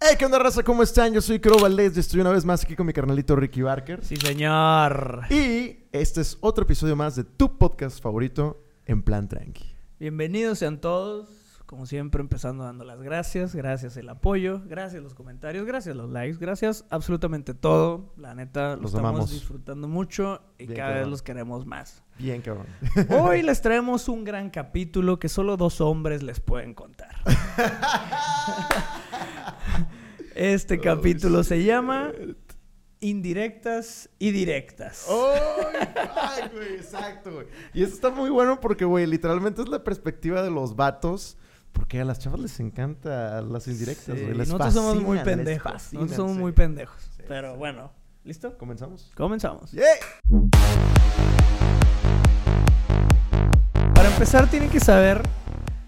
Hey, ¿qué onda, raza? ¿Cómo están? Yo soy Crow Valdez y estoy una vez más aquí con mi carnalito Ricky Barker. Sí, señor. Y este es otro episodio más de tu podcast favorito, En Plan Tranqui. Bienvenidos sean todos. Como siempre, empezando dando las gracias. Gracias el apoyo, gracias los comentarios, gracias los likes, gracias absolutamente todo. La neta, lo Los estamos amamos. disfrutando mucho y Bien, cada vez los queremos más. Bien, cabrón. Hoy les traemos un gran capítulo que solo dos hombres les pueden contar. Este capítulo se llama Indirectas y Directas. ¡Ay! ¡Ay, güey! Exacto, güey. Y eso está muy bueno porque, güey, literalmente es la perspectiva de los vatos. Porque a las chavas les encanta las indirectas, Sí, güey. Les nosotros somos muy pendejos. fascinan, Nosotros somos sí. muy pendejos. Sí, Pero bueno, ¿listo? ¿Comenzamos? Comenzamos. ¡Yay! Para empezar, tienen que saber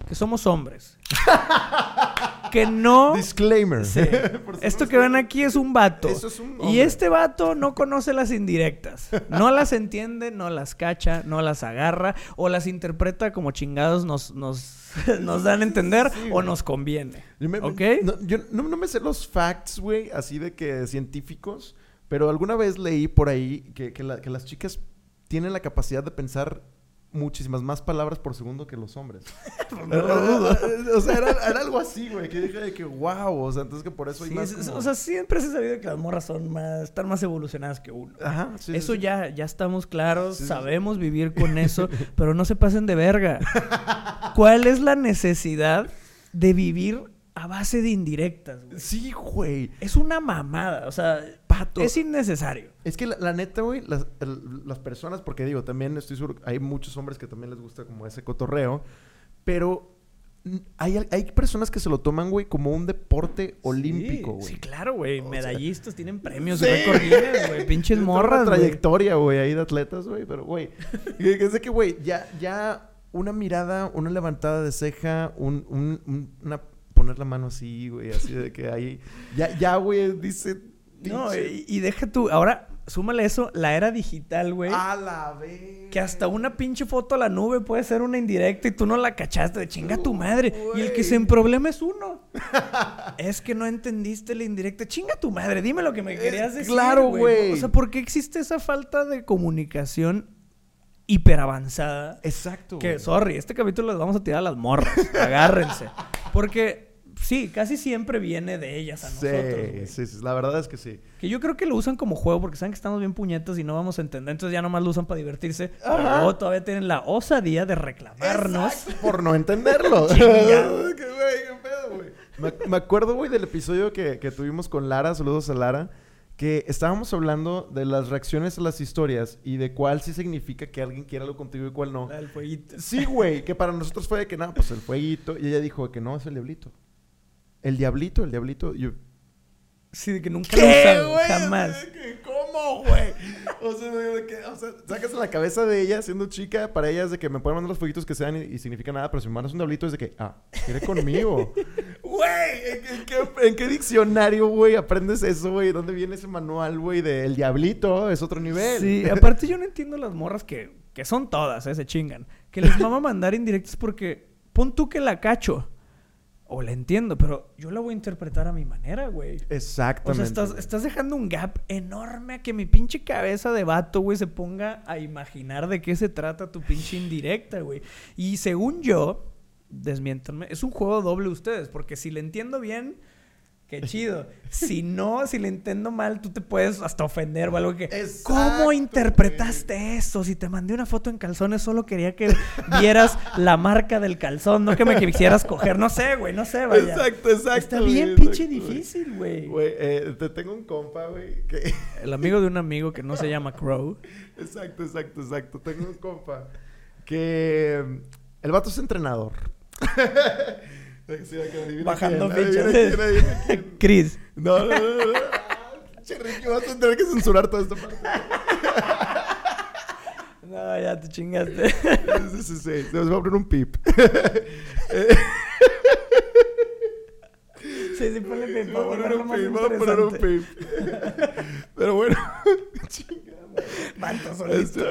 que somos hombres. que no. Disclaimer. Sí. Esto que ven aquí es un vato. Eso es un Y este vato no conoce las indirectas. No las entiende, no las cacha, no las agarra o las interpreta como chingados nos, nos, nos dan a entender Sí, o nos conviene. Yo me- ¿Ok? No, yo no, no me sé los facts, güey, así de que científicos, pero alguna vez leí por ahí que, que la- que las chicas tienen la capacidad de pensar muchísimas más palabras por segundo que los hombres. Dudo. o sea, era, era algo así, güey, que dije de que wow, o sea, entonces que por eso hay Sí, más es- como- O sea, siempre se ha sabido que las morras son más, están más evolucionadas que uno. Ajá, sí, eso sí. ya, ya estamos claros, sabemos vivir con eso, pero no se pasen de verga. ¿Cuál es la necesidad de vivir a base de indirectas, güey? Sí, güey. Es una mamada, o sea, Pato. es innecesario. Es que la, la neta, güey, las, el- las personas, porque digo, también estoy seguro, hay muchos hombres que también les gusta como ese cotorreo, pero hay, hay personas que se lo toman, güey, como un deporte olímpico, güey. Sí, claro, güey. Sea, Medallistas tienen premios sí. Guinness, güey. Pinches morras, güey. trayectoria, güey, ahí de atletas, güey, pero, güey, es de que, güey, ya, ya una mirada, una levantada de ceja, un, un- un- una, poner la mano así, güey, así de que ahí, ya, ya, güey, dice... No, y, y deja tú, ahora, súmale eso, la era digital, güey. A la vez. Que hasta una pinche foto a la nube puede ser una indirecta y tú no la cachaste de chinga tu madre. Y el que se Güey. emproblema es uno. es que no entendiste la indirecta. Chinga tu madre, dime lo que me querías decir. claro, güey. O sea, ¿por qué existe esa falta de comunicación hiperavanzada? Exacto. Que, güey. sorry, este capítulo les vamos a tirar a las morras. Agárrense. Porque, sí, casi siempre viene de ellas a Sí, nosotros. güey. sí, sí, la verdad es que sí. Que yo creo que lo usan como juego porque saben que estamos bien puñetas y no vamos a entender. Entonces ya nomás lo usan para divertirse. Ajá. luego todavía tienen la osadía de reclamarnos. Exacto, Por no entenderlo. Qué güey, qué pedo, güey. Me, me acuerdo, güey, del episodio que, que tuvimos con Lara, saludos a Lara, que estábamos hablando de las reacciones a las historias y de cuál sí significa que alguien quiere algo contigo y cuál no. Del fueguito. Sí, güey, que para nosotros fue de que nada, pues el fueguito. Y ella dijo que no, es el diablito. El diablito, el diablito. Yo, Sí, de que nunca lo usan. Jamás. ¿Cómo, güey? O sea, de que, o sea, sacas la cabeza de ella siendo chica, para ella es de que me pueden mandar los fueguitos que sean y, y significa nada, pero si me mandas un diablito es de que, ah, quiere conmigo. Güey, ¿en, qué- en qué, en qué diccionario, güey, aprendes eso, güey? ¿Dónde viene ese manual, güey, de el diablito? Es otro nivel. Sí, aparte yo no entiendo las morras que, que son todas, eh, se chingan. Que les mama mandar indirectas porque pon tú que la cacho. O la entiendo, pero yo la voy a interpretar a mi manera, güey. O Exactamente. sea, estás, estás dejando un gap enorme a que mi pinche cabeza de vato, güey, se ponga a imaginar de qué se trata tu pinche indirecta, güey. Y según yo, desmiéntanme, es un juego doble ustedes, porque si le entiendo bien, qué chido. Si no, si le entiendo mal, tú te puedes hasta ofender o algo que... Exacto, ¿Cómo interpretaste eso? Si te mandé una foto en calzones, solo quería que vieras la marca del calzón, no que me quisieras coger. No sé, güey, no sé, vaya. Exacto, exacto. Está güey, bien pinche güey. difícil, güey. Güey, eh, te tengo un compa, güey, que... El amigo de un amigo que no se llama Crow. Exacto, exacto, exacto. Tengo un compa que mm, el vato es entrenador. Bajando fichas. Chris. No, no, no, no. Che, Ricky, vas a tener que censurar toda esta parte. No, ya te chingaste. Sí, sí, sí. Se va a poner un pip. Sí, sí, ponle pip, Vamos a poner un pip, vamos a poner un pip. Pero bueno, chingada. Manto solito.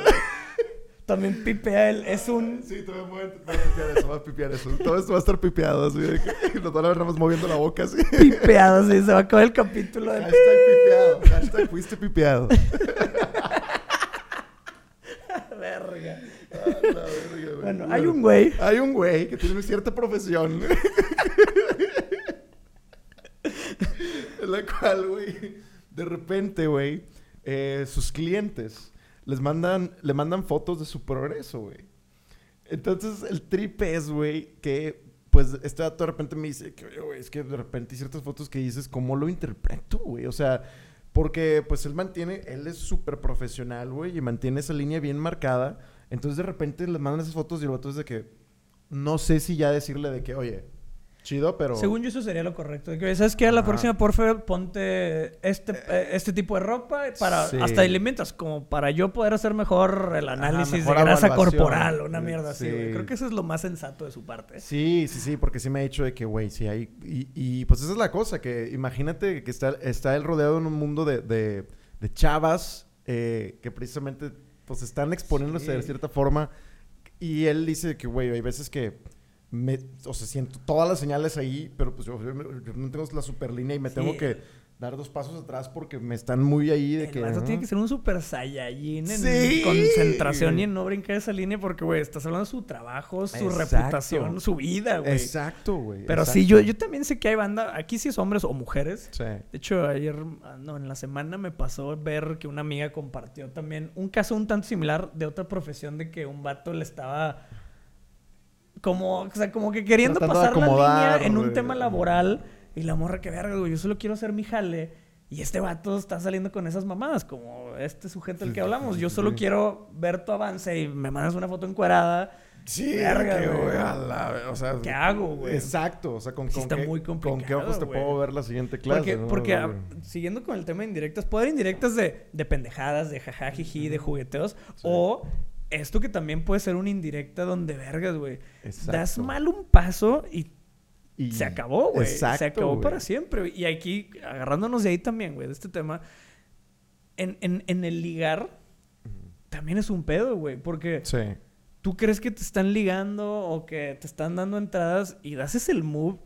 También pipea él. Es un. Sí, te voy a pipear eso, voy a pipear eso. Todo esto va a estar pipeado, así de que nos van a ver más moviendo la boca, así. Pipeado, sí. Se va a acabar el capítulo de. Hashtag pipeado, hashtag fuiste pipeado. Verga. Ah, la verga. Bueno, hay un güey. Hay un güey que tiene una cierta profesión. en la cual, güey, de repente, güey, eh, sus clientes les mandan, le mandan fotos de su progreso, güey. Entonces, el trip es, güey, que, pues, este dato de repente me dice que, güey, es que de repente hay ciertas fotos que dices, ¿cómo lo interpreto, güey? O sea, porque, pues, él mantiene, él es súper profesional, güey, y mantiene esa línea bien marcada. Entonces, de repente, le mandan esas fotos y el vato es de que, no sé si ya decirle de que, oye, chido, pero... Según yo, eso sería lo correcto. ¿Sabes qué? A la Ajá. próxima, por favor, ponte este, eh, este tipo de ropa para Sí. hasta alimentas, como para yo poder hacer mejor el análisis mejor de grasa corporal, una mierda así, Sí. güey. Creo que eso es lo más sensato de su parte. Sí, sí, sí, porque sí me ha dicho de que, güey, sí hay... Y, y, pues esa es la cosa, que imagínate que está, está él rodeado en un mundo de, de, de chavas eh, que precisamente pues están exponiéndose Sí. de cierta forma. Y él dice que, güey, hay veces que... Me, o sea, siento todas las señales ahí, pero pues yo, yo no tengo la super línea y me Sí. tengo que dar dos pasos atrás porque me están muy ahí de El que... tiene que ser un super saiyajin en Sí. concentración y en no brincar esa línea porque, güey, estás hablando de su trabajo, su Exacto. reputación, su vida, güey. Exacto, güey. Pero exacto. sí, yo, yo también sé que hay banda, aquí sí es hombres o mujeres. Sí. De hecho, ayer, ah, no, en la semana me pasó ver que una amiga compartió también un caso un tanto similar de otra profesión de que un vato le estaba como, o sea, como que queriendo Tratando pasar la línea en un güey. tema laboral y la morra que verga, güey, yo solo quiero hacer mi jale y este vato está saliendo con esas mamadas, como este sujeto del que hablamos. Yo solo quiero ver tu avance y me mandas una foto encuerada. Sí, Verga, que, güey. güey, a la- o sea, ¿Qué hago, güey? Exacto, o sea, con, Sí con está qué, muy con qué ojos te güey. puedo ver la siguiente clase. Porque, ¿no? porque ah, siguiendo con el tema de indirectas, puede haber indirectas de, de pendejadas, de jajajiji, de jugueteos, o esto que también puede ser una indirecta donde vergas, güey. Das mal un paso y Y- se acabó, güey. Se acabó güey. para siempre. güey. Y aquí, agarrándonos de ahí también, güey, de este tema, en, en, en el ligar también es un pedo, güey, porque Sí. tú crees que te están ligando o que te están dando entradas y haces el move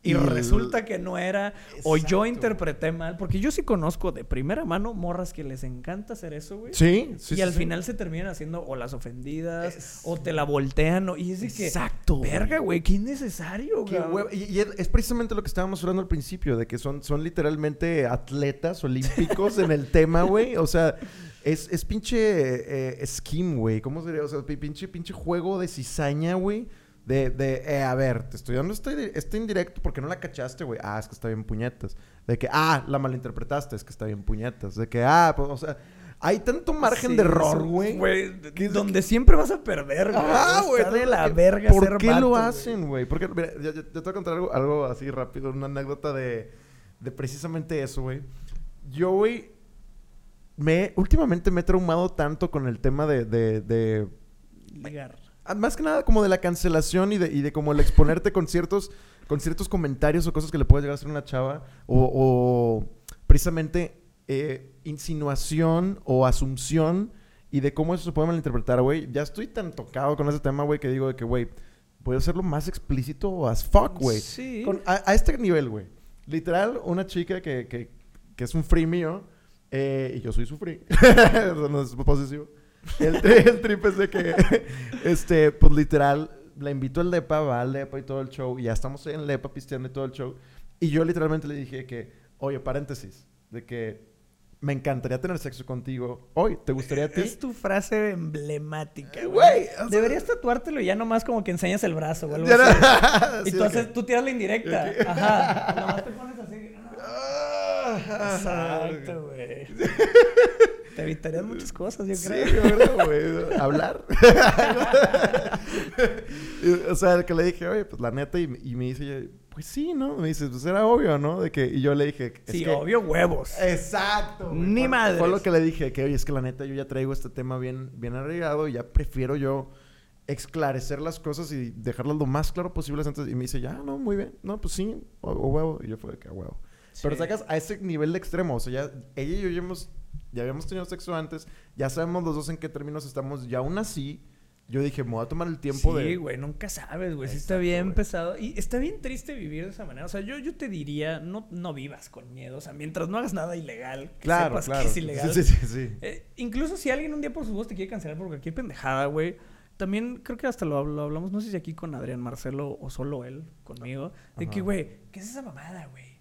y, Y el- resulta que no era o yo Exacto. interpreté mal, porque yo sí conozco de primera mano morras que les encanta hacer eso, güey. Sí, sí, y sí, al sí. final se terminan haciendo o las ofendidas Es- o te la voltean o- y es de que Exacto, verga, güey, qué innecesario, güey. Y, y es precisamente lo que estábamos hablando al principio, de que son, son literalmente atletas olímpicos en el tema, güey. O sea, es, es pinche eh, scheme, güey. ¿Cómo sería? O sea, pi- pinche, pinche juego de cizaña, güey. De, de eh, a ver, te estoy dando este, este indirecto porque no la cachaste, güey. Ah, es que está bien puñetas. De que, ah, la malinterpretaste, es que está bien puñetas. De que, ah, pues, o sea, hay tanto margen Sí, de error, güey. que donde siempre vas a perder, güey. Ah, güey. De la ¿qué- verga ¿Por ser qué vato, lo hacen, güey? Porque, mira, yo, yo- yo te voy a contar algo, algo así rápido, una anécdota de, de precisamente eso, güey. Yo, güey, me, últimamente me he traumado tanto con el tema de, de, de- Ligar. Ah, más que nada como de la cancelación y de, y de como el exponerte con ciertos, con ciertos comentarios o cosas que le puede llegar a hacer una chava o, o precisamente eh, insinuación o asunción y de cómo eso se puede malinterpretar, güey. Ya estoy tan tocado con ese tema, güey, que digo de que, güey, voy a hacerlo más explícito as fuck, güey. Sí. Con- A, a este nivel, güey. Literal, una chica que, que, que es un free mío eh, y yo soy su free. No es posesivo. El, tri- el trip es de que, este, pues literal, la invito al Lepa, va al Lepa y todo el show. Y ya estamos en Lepa pisteando y todo el show. Y yo literalmente le dije que, oye, paréntesis, de que me encantaría tener sexo contigo hoy. ¿Te gustaría a ti? Es tu frase emblemática, güey. Güey, o sea- Deberías tatuártelo y ya nomás como que enseñas el brazo o algo así. Y Sí, tú, haces, tú tiras la indirecta. Ajá. Nomás te pones así. Ah, Exacto, güey. Te evitarías muchas cosas, yo Sí, creo. yo creo, güey. Hablar. O sea, que le dije, oye, pues la neta, y, y me dice, pues sí, ¿no? Me dice, pues era obvio, ¿no? De que, y yo le dije, es Sí, que- obvio, huevos. Exacto. güey. Ni madres. Fue lo que le dije, que oye, es que la neta yo ya traigo este tema bien, bien arreglado y ya prefiero yo esclarecer las cosas y dejarlas lo más claro posible antes. Y me dice, ya, no, muy bien. No, pues sí, o, o huevo. Y yo fue de que a huevo. Pero Sí. sacas a ese nivel de extremo. O sea, ya ella y yo ya hemos, ya habíamos tenido sexo antes. Ya sabemos los dos en qué términos estamos. Y aún así, yo dije, me voy a tomar el tiempo sí, de... güey, nunca sabes, güey. Sí está bien güey. pesado. Y está bien triste vivir de esa manera. O sea, yo, yo te diría, no, no vivas con miedo. O sea, mientras no hagas nada ilegal, que Claro, sepas claro. que es ilegal. Sí, sí, sí. sí. Eh, incluso si alguien un día por su voz te quiere cancelar por cualquier pendejada, güey. También creo que hasta lo, lo hablamos, no sé si aquí con Adrián Marcelo o solo él, conmigo. De que, Ajá. güey, ¿qué es esa mamada, güey?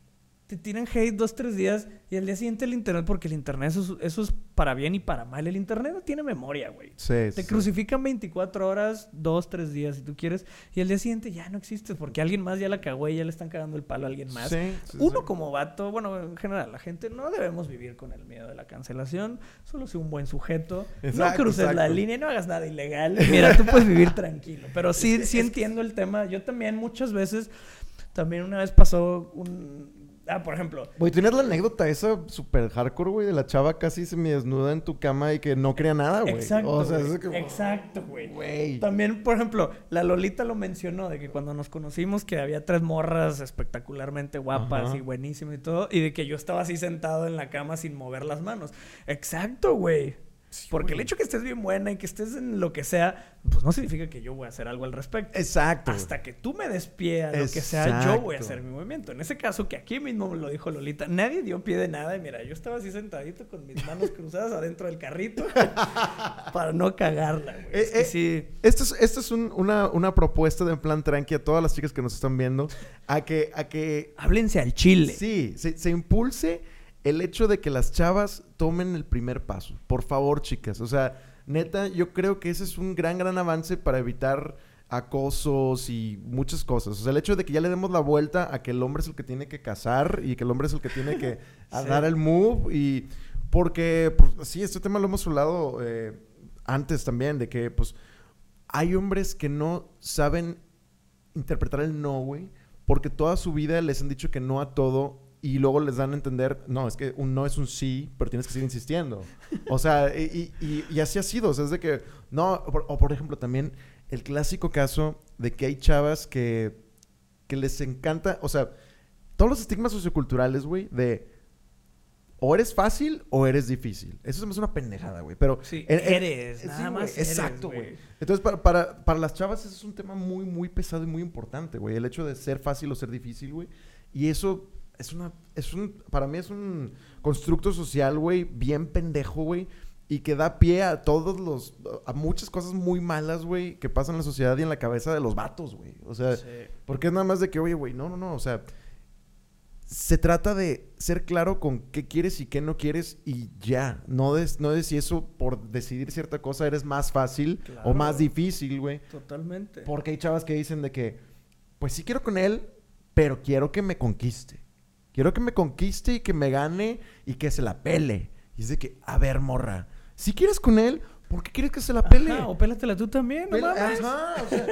Te tiran hate dos, tres días y al día siguiente el internet, porque el internet eso, es- eso es para bien y para mal. El internet no tiene memoria, güey. Sí, Te sí. crucifican 24 horas, 2, 3 días si tú quieres, y al día siguiente ya no existes porque alguien más ya la cagó y ya le están cagando el palo a alguien más. Sí, Uno como vato, bueno, en general, la gente no debemos vivir con el miedo de la cancelación, solo sé un buen sujeto, no Exacto, cruces la línea, no hagas nada ilegal. Mira, tú puedes vivir tranquilo, pero sí, sí entiendo el tema. Yo también muchas veces, también una vez pasó un... Ah, por ejemplo, Güey, ¿tienes la anécdota esa super hardcore, güey? De la chava casi semidesnuda en tu cama y que no quería nada, güey. Exacto, O sea, es que... Exacto, güey. Güey. También, por ejemplo, la Lolita lo mencionó de que cuando nos conocimos que había tres morras espectacularmente guapas Ajá. y buenísimas y todo, y de que yo estaba así sentado en la cama sin mover las manos. Exacto, güey. Porque el hecho que estés bien buena y que estés en lo que sea, pues no significa que yo voy a hacer algo al respecto. Exacto. Hasta que tú me des pie a lo que sea, yo voy a hacer mi movimiento. En ese caso, que aquí mismo me lo dijo Lolita, nadie dio pie de nada. Y mira, yo estaba así sentadito con mis manos cruzadas adentro del carrito para no cagarla, güey. Es que Eh, eh, sí. Esto es, esto es un- una, una propuesta de en plan tranqui a todas las chicas que nos están viendo. A que, a que Háblense al chile. sí, se, se impulse el hecho de que las chavas tomen el primer paso. Por favor, chicas. O sea, neta, yo creo que ese es un gran, gran avance para evitar acosos y muchas cosas. O sea, el hecho de que ya le demos la vuelta a que el hombre es el que tiene que casar y que el hombre es el que tiene que Sí. dar el move y porque pues, sí, este tema lo hemos hablado eh, antes también de que pues hay hombres que no saben interpretar el no, güey, porque toda su vida les han dicho que no a todo y luego les dan a entender, no, es que un no es un sí, pero tienes que seguir insistiendo. O sea, y, y- y así ha sido, o sea, es de que, no, o por, o por ejemplo también el clásico caso de que hay chavas que, que les encanta, o sea, todos los estigmas socioculturales, güey, de o eres fácil o eres difícil. Eso me hace una pendejada, güey, pero... Sí, eres, sí, nada más Exacto, güey. Entonces, para, para, para las chavas ese es un tema muy, muy pesado y muy importante, güey. El hecho de ser fácil o ser difícil, güey. Y eso es una... Es un... Para mí es un constructo social, güey, bien pendejo, güey. Y que da pie a todos los... A muchas cosas muy malas, güey, que pasan en la sociedad y en la cabeza de los vatos, güey. O sea... Sí. Porque es nada más de que, oye, güey, no, no, no, o sea, se trata de ser claro con qué quieres y qué no quieres y ya. No de, no de si eso por decidir cierta cosa eres más fácil Claro. o más difícil, güey. Totalmente. Porque hay chavas que dicen de que, pues sí quiero con él, pero quiero que me conquiste. Quiero que me conquiste y que me gane y que se la pele. Y es de que, a ver, morra, si quieres con él, ¿por qué quieres que se la pele? Ajá, o pélatela tú también, no mames. Ajá, o sea,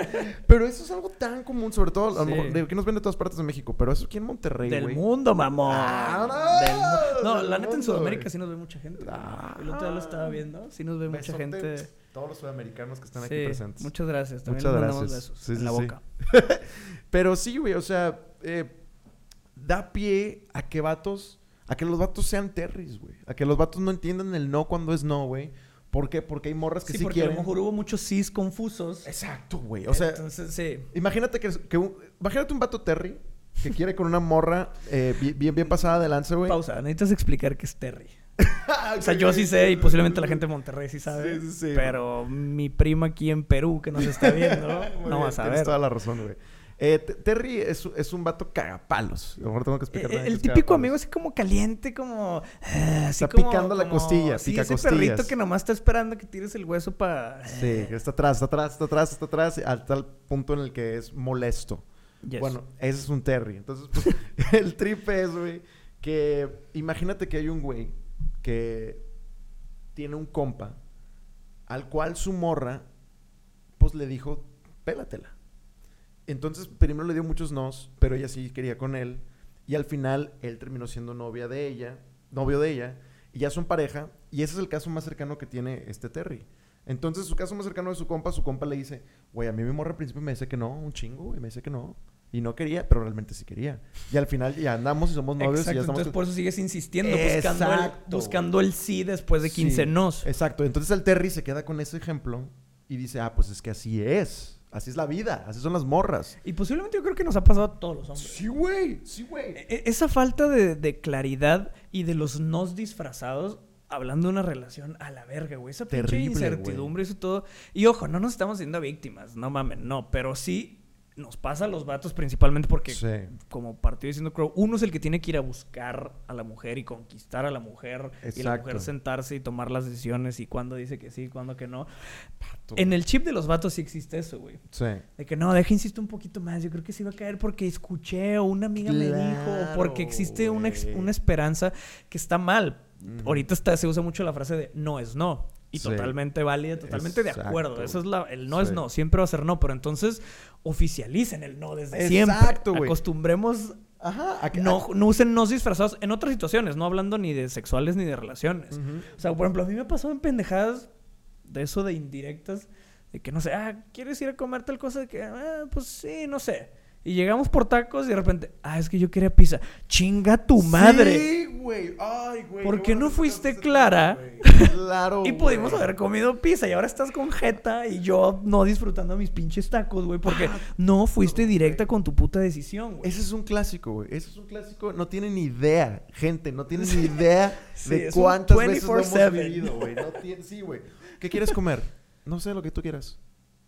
pero eso es algo tan común, sobre todo, a lo Sí. mejor, de que nos ven de todas partes de México, pero eso aquí en Monterrey, Del mundo, mamón. Ah, no, Del mu- no, del la neta en Sudamérica sí nos ve mucha gente. Ah. El otro día lo estaba viendo. Sí nos ve mucha gente. Todos los sudamericanos que están Sí, aquí presentes. Muchas gracias. También Muchas les gracias. besos Sí, en la boca. Pero sí, güey, o sea, eh, da pie a que vatos, a que los vatos sean terris, güey. A que los vatos no entiendan el no cuando es no, güey. ¿Por qué? Porque hay morras que Sí, sí, porque a quieren. lo mejor hubo muchos sís confusos. Exacto, güey. O sea, Entonces, sí. imagínate que, que un- imagínate un vato terry que quiere con una morra eh, bi- bien, bien pasada de lanza, güey. Pausa. Necesitas explicar qué es Terry. O sea, yo sí sé y posiblemente la gente de Monterrey sí sabe. Sí, sí, sí. Pero mi prima aquí en Perú que nos está viendo no bien, va a Tienes saber. toda la razón, güey. Eh, Terry es, es un vato cagapalos. A lo mejor tengo que Eh, explicar. eh, El típico cagapalos. amigo así como caliente, como... ah, así Está como- picando la costilla, Sí, pica ese costillas. perrito que nomás está esperando que tires el hueso para... Sí, está atrás, está atrás, está atrás, está atrás, al tal punto en el que es molesto. Yes. Bueno, ese es un Terry. Entonces, pues, el trip es, güey, que imagínate que hay un güey que tiene un compa al cual su morra, pues le dijo, pélatela. Entonces, primero le dio muchos nos, pero ella sí quería con él. Y al final, él terminó siendo novia de ella, novio de ella, y ya son pareja. Y ese es el caso más cercano que tiene este Terry. Entonces, su caso más cercano de su compa, su compa le dice, güey, a mí mi morra al principio me dice que no, un chingo, güey, me dice que no. Y no quería, pero realmente sí quería. Y al final ya andamos y somos novios Exacto, y ya estamos... entonces por eso sigues insistiendo, buscando el, buscando el sí después de 15 Sí, nos. Exacto. Entonces el Terry se queda con ese ejemplo y dice, ah, pues es que así es. Así es la vida. Así son las morras. Y posiblemente yo creo que nos ha pasado a todos los hombres. Sí, güey. Sí, güey. E- Esa falta de, de claridad y de los nos disfrazados, hablando de una relación a la verga, güey. Esa pinche incertidumbre, eso todo. Y ojo, no nos estamos haciendo víctimas, no mamen, no. Pero sí nos pasa a los vatos principalmente porque, Sí. como partió diciendo Crow, uno es el que tiene que ir a buscar a la mujer y conquistar a la mujer. Y la mujer sentarse y tomar las decisiones y cuándo dice que sí, cuándo que no. Pato, En el chip de los vatos sí existe eso, güey. Sí. De que no, deja insisto un poquito más. Yo creo que sí va a caer porque escuché o una amiga me dijo o porque existe una, una esperanza que está mal. Ahorita está, se usa mucho la frase de no es no. Y Sí. totalmente válida, totalmente de Exacto. acuerdo. Eso es la, el no es no, siempre va a ser no. Pero entonces oficialicen el no desde Exacto, siempre. güey. Acostumbremos, Ajá. a que- no, no usen nos disfrazados en otras situaciones, no hablando ni de sexuales ni de relaciones. O sea, por ejemplo, a mí me ha pasado en pendejadas de eso de indirectas, de que no sé, ah, ¿quieres ir a comer tal cosa? De que, ah, pues sí, no sé. Y llegamos por tacos y de repente, ah, es que yo quería pizza. ¡Chinga tu madre! Sí, güey. Ay, güey. ¿Por qué no fuiste clara? Claro. Y pudimos haber comido pizza y ahora estás con jeta y yo no disfrutando mis pinches tacos, güey, porque no fuiste directa con tu puta decisión, güey. Ese es un clásico, güey. Ese es un clásico. No tienen ni idea, gente. No tienen ni idea Sí, de cuántas veces lo hemos 24/7. vivido, güey. No tiene- Sí, güey. ¿Qué quieres comer? No sé, lo que tú quieras.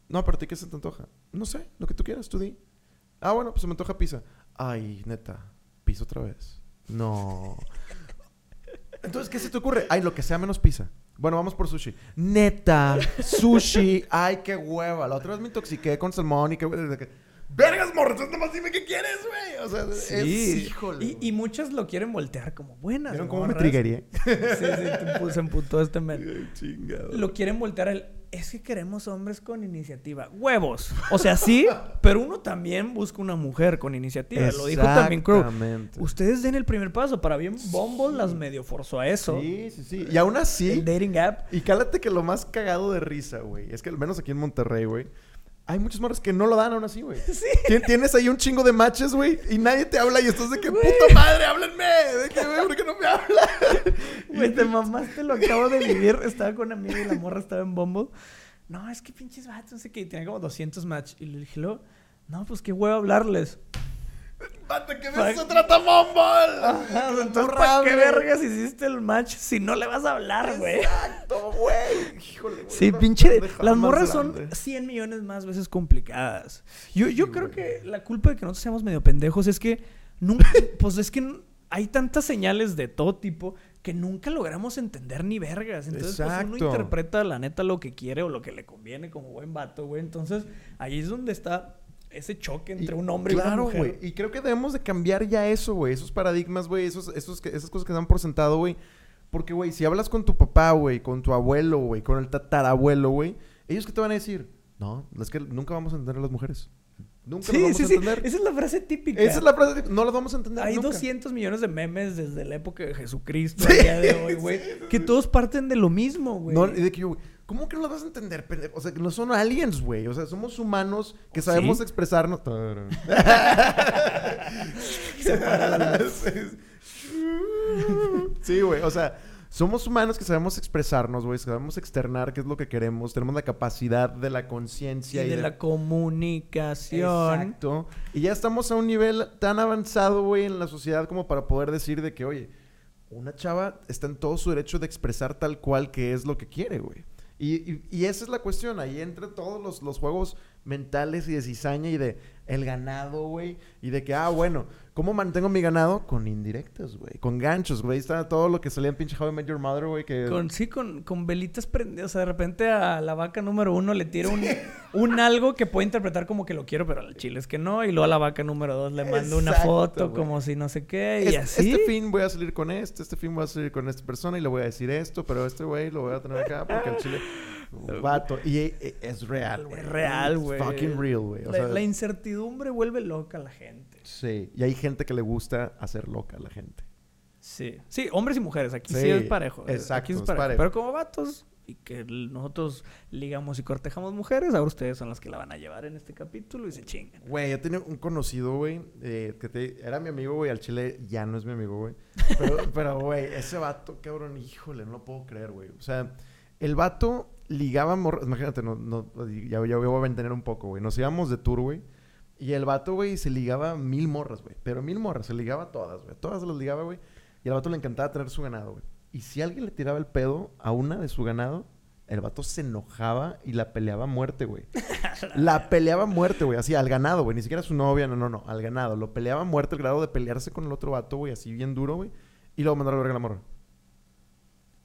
No, pero ¿a ti qué se te antoja? No sé, lo que tú quieras, tú di. Ah, bueno, pues se me antoja pizza. Ay, neta, pizza otra vez. No. Entonces, ¿qué se te ocurre? Ay, lo que sea menos pizza. Bueno, vamos por sushi. Neta, sushi. Ay, qué hueva. La otra vez me intoxiqué con salmón y qué... Vergas, morro, entonces nomás dime qué quieres, güey. O sea, es... Híjole. Y, y muchos lo quieren voltear como buenas. ¿Vieron cómo me triggeré? Sí, sí, te pu- se emputó este men. Lo quieren voltear el. Es que queremos hombres con iniciativa. Huevos. O sea, sí, pero uno también busca una mujer con iniciativa. Lo dijo también Crow. Ustedes den el primer paso. Para bien, Bumble las medio forzó a eso. Sí, sí, sí. Y aún así... El dating app. Y cálate que lo más cagado de risa, güey. Es que al menos aquí en Monterrey, güey. Hay muchos morros que no lo dan aún así, güey. Sí. Tien- Tienes ahí un chingo de matches, güey, y nadie te habla y estás de que, puta madre, háblenme. De que, güey, ¿por qué no me hablan? Güey, te mamaste, lo acabo de vivir. Estaba con una amiga y la morra estaba en Bumble. No, es que pinches vatos, no sé qué. Tenía como 200 match. Y le dije, luego, no, pues qué huevo hablarles. Vato, ¿qué de eso se trata Mumble? Ajá, entonces, ¿para qué vergas hiciste el match si no le vas a hablar, güey? Exacto, güey. Híjole. Sí, pinche. Las morras son grande. 100 millones más veces complicadas. Yo, yo creo que la culpa de que nosotros seamos medio pendejos es que nunca. pues es que hay tantas señales de todo tipo que nunca logramos entender ni vergas. Entonces, pues, uno interpreta la neta lo que quiere o lo que le conviene como buen vato, güey. Entonces, ahí es donde está ese choque entre Y- un hombre y claro, una mujer. güey. Y creo que debemos de cambiar ya eso, güey. Esos paradigmas, güey. Esos, esos, esas cosas que dan por sentado, güey. Porque, güey, si hablas con tu papá, güey, con tu abuelo, güey, con el tatarabuelo, güey, ¿ellos qué te van a decir? No, es que nunca vamos a entender a las mujeres. Nunca las Sí, vamos sí, a sí. entender. Esa es la frase típica. Esa es la frase. No las vamos a entender. Hay nunca. 200 millones de memes desde la época de Jesucristo al día de hoy, güey. que todos parten de lo mismo, güey. No, y de que yo, güey, ¿cómo que no las vas a entender, pendejo? O sea, que no son aliens, güey. O sea, somos humanos que sabemos ¿Sí? expresarnos. sí, güey. O sea, somos humanos que sabemos expresarnos, güey. Sabemos externar qué es lo que queremos. Tenemos la capacidad de la y conciencia de, la comunicación. Exacto. Y ya estamos a un nivel tan avanzado, güey, en la sociedad como para poder decir de que, oye, una chava está en todo su derecho de expresar tal cual que es lo que quiere, güey. Y, y- esa es la cuestión. Ahí entra todos los, los juegos mentales y de cizaña y de el ganado, güey. Y de que, ah, bueno, ¿cómo mantengo mi ganado? Con indirectas, güey. Con ganchos, güey. Está todo lo que salía en pinche How I Met Your Mother, güey. Que... Con, sí, con, con velitas prendidas. O sea, de repente a la vaca número uno le tira un, un algo que puede interpretar como que lo quiero, pero al chile es que no. Y luego a la vaca número dos le mando una foto como si no sé qué. Y así. este fin voy a salir con este, este fin voy a salir con esta persona y le voy a decir esto, pero este güey lo voy a tener acá porque el chile vato y eh, es real, güey. Es real, güey. Fucking real, güey. O la, sea, la incertidumbre vuelve loca a la gente. sí, y hay gente que le gusta hacer loca a la gente. Sí. Sí, hombres y mujeres. Aquí sí, Sí, es parejo. exacto, Aquí es es parejo. parejo. Pero como vatos, y que nosotros ligamos y cortejamos mujeres, ahora ustedes son las que la van a llevar en este capítulo y se chingan. Güey, yo tenía un conocido, güey, eh, que te- era mi amigo, güey, al chile ya no es mi amigo, güey. Pero, pero, güey, ese vato, cabrón, híjole, no lo puedo creer, güey. O sea, el vato ligaba morras, imagínate, no, no, ya, ya voy a ventanear un poco, güey. Nos íbamos de tour, güey. Y el vato, güey, se ligaba mil morras, güey. Pero mil morras, se ligaba a todas, güey. Todas las ligaba, güey. Y al vato le encantaba tener su ganado, güey. Y si alguien le tiraba el pedo a una de su ganado, el vato se enojaba y la peleaba a muerte, güey. La peleaba a muerte, güey. Así, al ganado, güey. Ni siquiera a su novia, no, no, no. Al ganado. Lo peleaba a muerte al grado de pelearse con el otro vato, güey. Así bien duro, güey. Y luego mandar a la verga a la morra.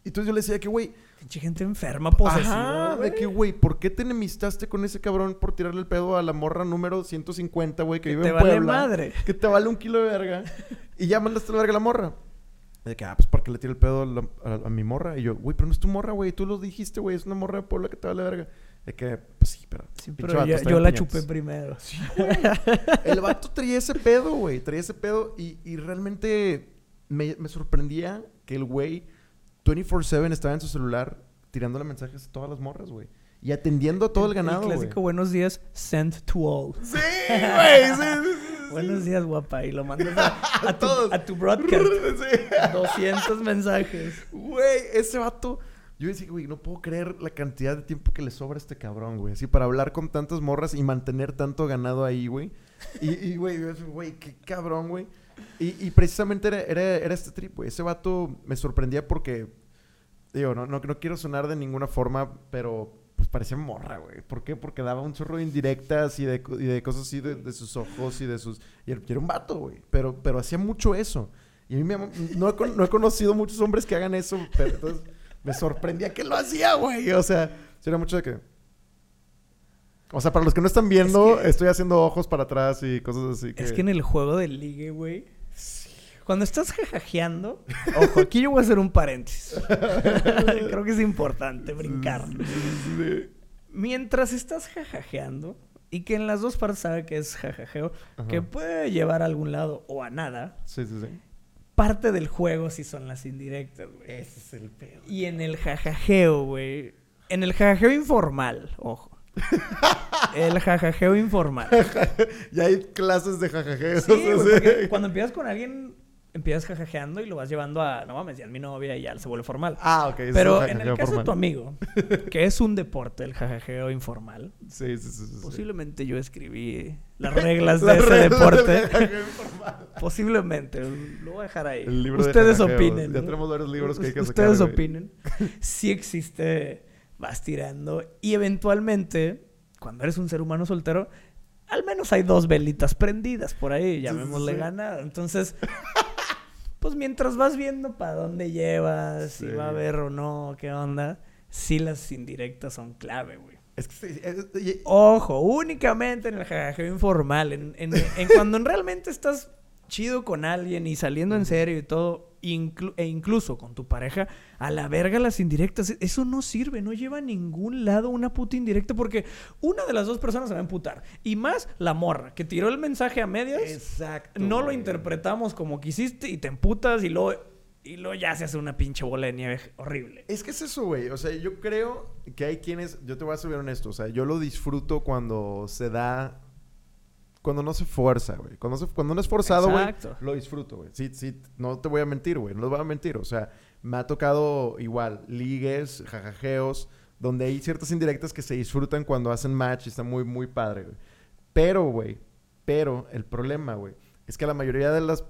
Y entonces yo le decía que, güey... Pinche gente enferma, posesiva. Ajá, de que, güey, ¿por qué te enemistaste con ese cabrón por tirarle el pedo a la morra número 150, güey, que vive te en vale Puebla? madre. Que te vale un kilo de verga. Y ya mandaste la verga a la morra. De que, ah, pues porque le tiré el pedo a, la- a- a mi morra. Y yo, güey, pero no es tu morra, güey. Tú lo dijiste, güey. Es una morra de Puebla que te vale verga. De que, pues sí, pero... Sí, pero vato yo, la chupé primero. El vato traía ese pedo, güey. Traía ese pedo. Y, y realmente me, me sorprendía que el güey 24-7 estaba en su celular tirándole mensajes a todas las morras, güey. Y atendiendo a todo el ganado, El clásico buenos días, sent to all. Sí, güey. Sí, sí, sí. Buenos días, guapa. Y lo mandas a, a tu, todos. a tu broadcast. Sí. 200 mensajes. Güey, ese vato. Yo decía, güey, no puedo creer la cantidad de tiempo que le sobra a este cabrón, güey. Así para hablar con tantas morras y mantener tanto ganado ahí, güey. Y, güey, güey, qué cabrón, güey. Y, y precisamente era, era, era este trip, güey. Ese vato me sorprendía porque, digo, no, no, no quiero sonar de ninguna forma, pero pues parecía morra, güey. ¿Por qué? Porque daba un chorro de indirectas y de, y de cosas así de, de sus ojos y de sus... Y era, un vato, güey. Pero, pero hacía mucho eso. Y a mí me, no, he, no he conocido muchos hombres que hagan eso, pero entonces me sorprendía que lo hacía, güey. O sea, era mucho de que... O sea, para los que no están viendo, Es que- estoy haciendo ojos para atrás y cosas así. Que... Es que en el juego del ligue, güey. Cuando estás jajajeando, ojo, aquí yo voy a hacer un paréntesis. Creo que es importante brincar. Mientras estás jajajeando, y que en las dos partes sabe que es jajajeo, Ajá. que puede llevar a algún lado o a nada, Sí, sí, sí. parte del juego sí son las indirectas, güey. Ese es el pedo. Y en el jajajeo, güey. En el jajajeo informal, ojo. El jajajeo informal. ya hay clases de jajajeo. Sí, porque cuando empiezas con alguien, empiezas jajajeando y lo vas llevando a, no mames, ya es mi novia y ya se vuelve formal. Ah, ok. Pero en el caso de tu amigo, que es un deporte, el jajajeo informal, Sí, sí, sí. sí, sí. posiblemente yo escribí las reglas de ese del deporte. jajajeo informal. Posiblemente, lo voy a dejar ahí. El libro de Ustedes opinen. Ya tenemos varios libros que hay que Ustedes sacar, güey. opinen. Si existe, vas tirando. Y eventualmente, cuando eres un ser humano soltero, al menos hay dos velitas prendidas por ahí, llamémosle sí. ganado. Entonces, pues mientras vas viendo para dónde llevas, si va a haber o no, qué onda, sí las indirectas son clave, güey. Es que sí, es- y- Ojo, únicamente en el jajajeo informal, en, en- en cuando en realmente estás chido con alguien y saliendo en serio y todo, inclu- e incluso con tu pareja, a la verga las indirectas, e- eso no sirve, no lleva a ningún lado una puta indirecta porque una de las dos personas se va a emputar. Y más la morra, que tiró el mensaje a medias, Exacto. no lo interpretamos como quisiste y te emputas y luego, y luego ya se hace una pinche bola de nieve horrible. Es que es eso, güey. O sea, yo creo que hay quienes. Yo te voy a ser honesto. O sea, yo lo disfruto cuando se da. Cuando no se fuerza, güey. Cuando, se- cuando no es forzado, güey. Lo disfruto, güey. Sí, sí. No te voy a mentir, güey. No te voy a mentir. O sea, me ha tocado igual. Ligues, jajajeos. Donde hay ciertas indirectas que se disfrutan cuando hacen match y está muy, muy padre, güey. Pero, güey. Pero el problema, güey. Es que la mayoría de las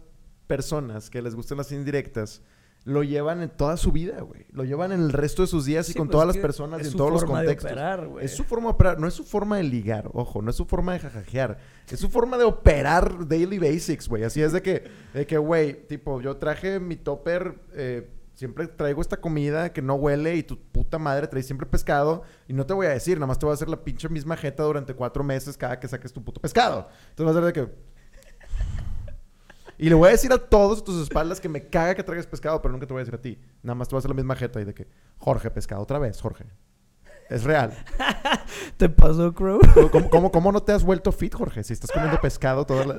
personas que les gustan las indirectas lo llevan en toda su vida, güey. Lo llevan en el resto de sus días y Sí, con pues todas las personas y en todos los forma de contextos. operar, güey. es su forma de operar, no es su forma de ligar, ojo, no es su forma de jajajear, es su forma de operar daily basics, güey. Así es de que, de que, güey, tipo, yo traje mi topper, eh, siempre traigo esta comida que no huele y tu puta madre trae siempre pescado y no te voy a decir, nada más te voy a hacer la pinche misma jeta durante cuatro meses cada que saques tu puto pescado. Entonces vas a ser de que... Y le voy a decir a todos a tus espaldas que me caga que traigas pescado, pero nunca te voy a decir a ti. Nada más te voy a hacer la misma jeta y de que, Jorge, pescado otra vez, Jorge. Es real. ¿Te pasó, Crow? ¿Cómo, cómo, cómo no te has vuelto fit, Jorge? Si estás comiendo pescado toda la...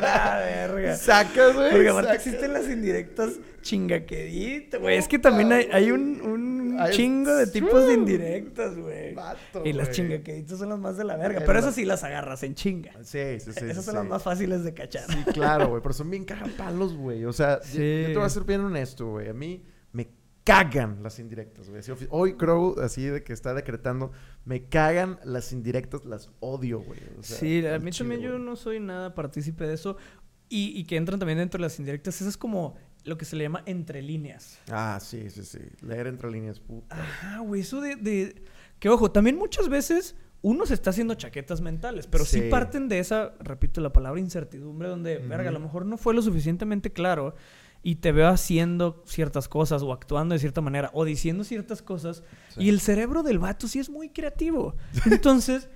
La verga. Sacas, güey. Porque aparte existen las indirectas chingaquedita, güey. Es que también hay, hay un, un Hay- chingo de tipos de indirectas, güey. Y las chingaqueditas son las más de la verga. Pero esas sí las agarras en chinga. Sí, sí, sí. Esas sí, son sí. las más fáciles de cachar. Sí, claro, güey. Pero son bien cagapalos, güey. O sea, yo- Sí. yo te voy a ser bien honesto, güey. A mí cagan las indirectas, güey. Hoy Crow, así de que está decretando, me cagan las indirectas, las odio, güey. O sea, sí, a mí también yo no soy nada partícipe de eso. Y, y que entran también dentro de las indirectas. Eso es como lo que se le llama entre líneas. Ah, sí, sí, sí. Leer entre líneas, puta. Ajá, güey, eso de, de... Que ojo, también muchas veces uno se está haciendo chaquetas mentales, pero sí, Sí. parten de esa, repito la palabra, incertidumbre, donde, verga, a lo mejor no fue lo suficientemente claro y te veo haciendo ciertas cosas o actuando de cierta manera o diciendo ciertas cosas Sí. y el cerebro del vato sí es muy creativo. Entonces,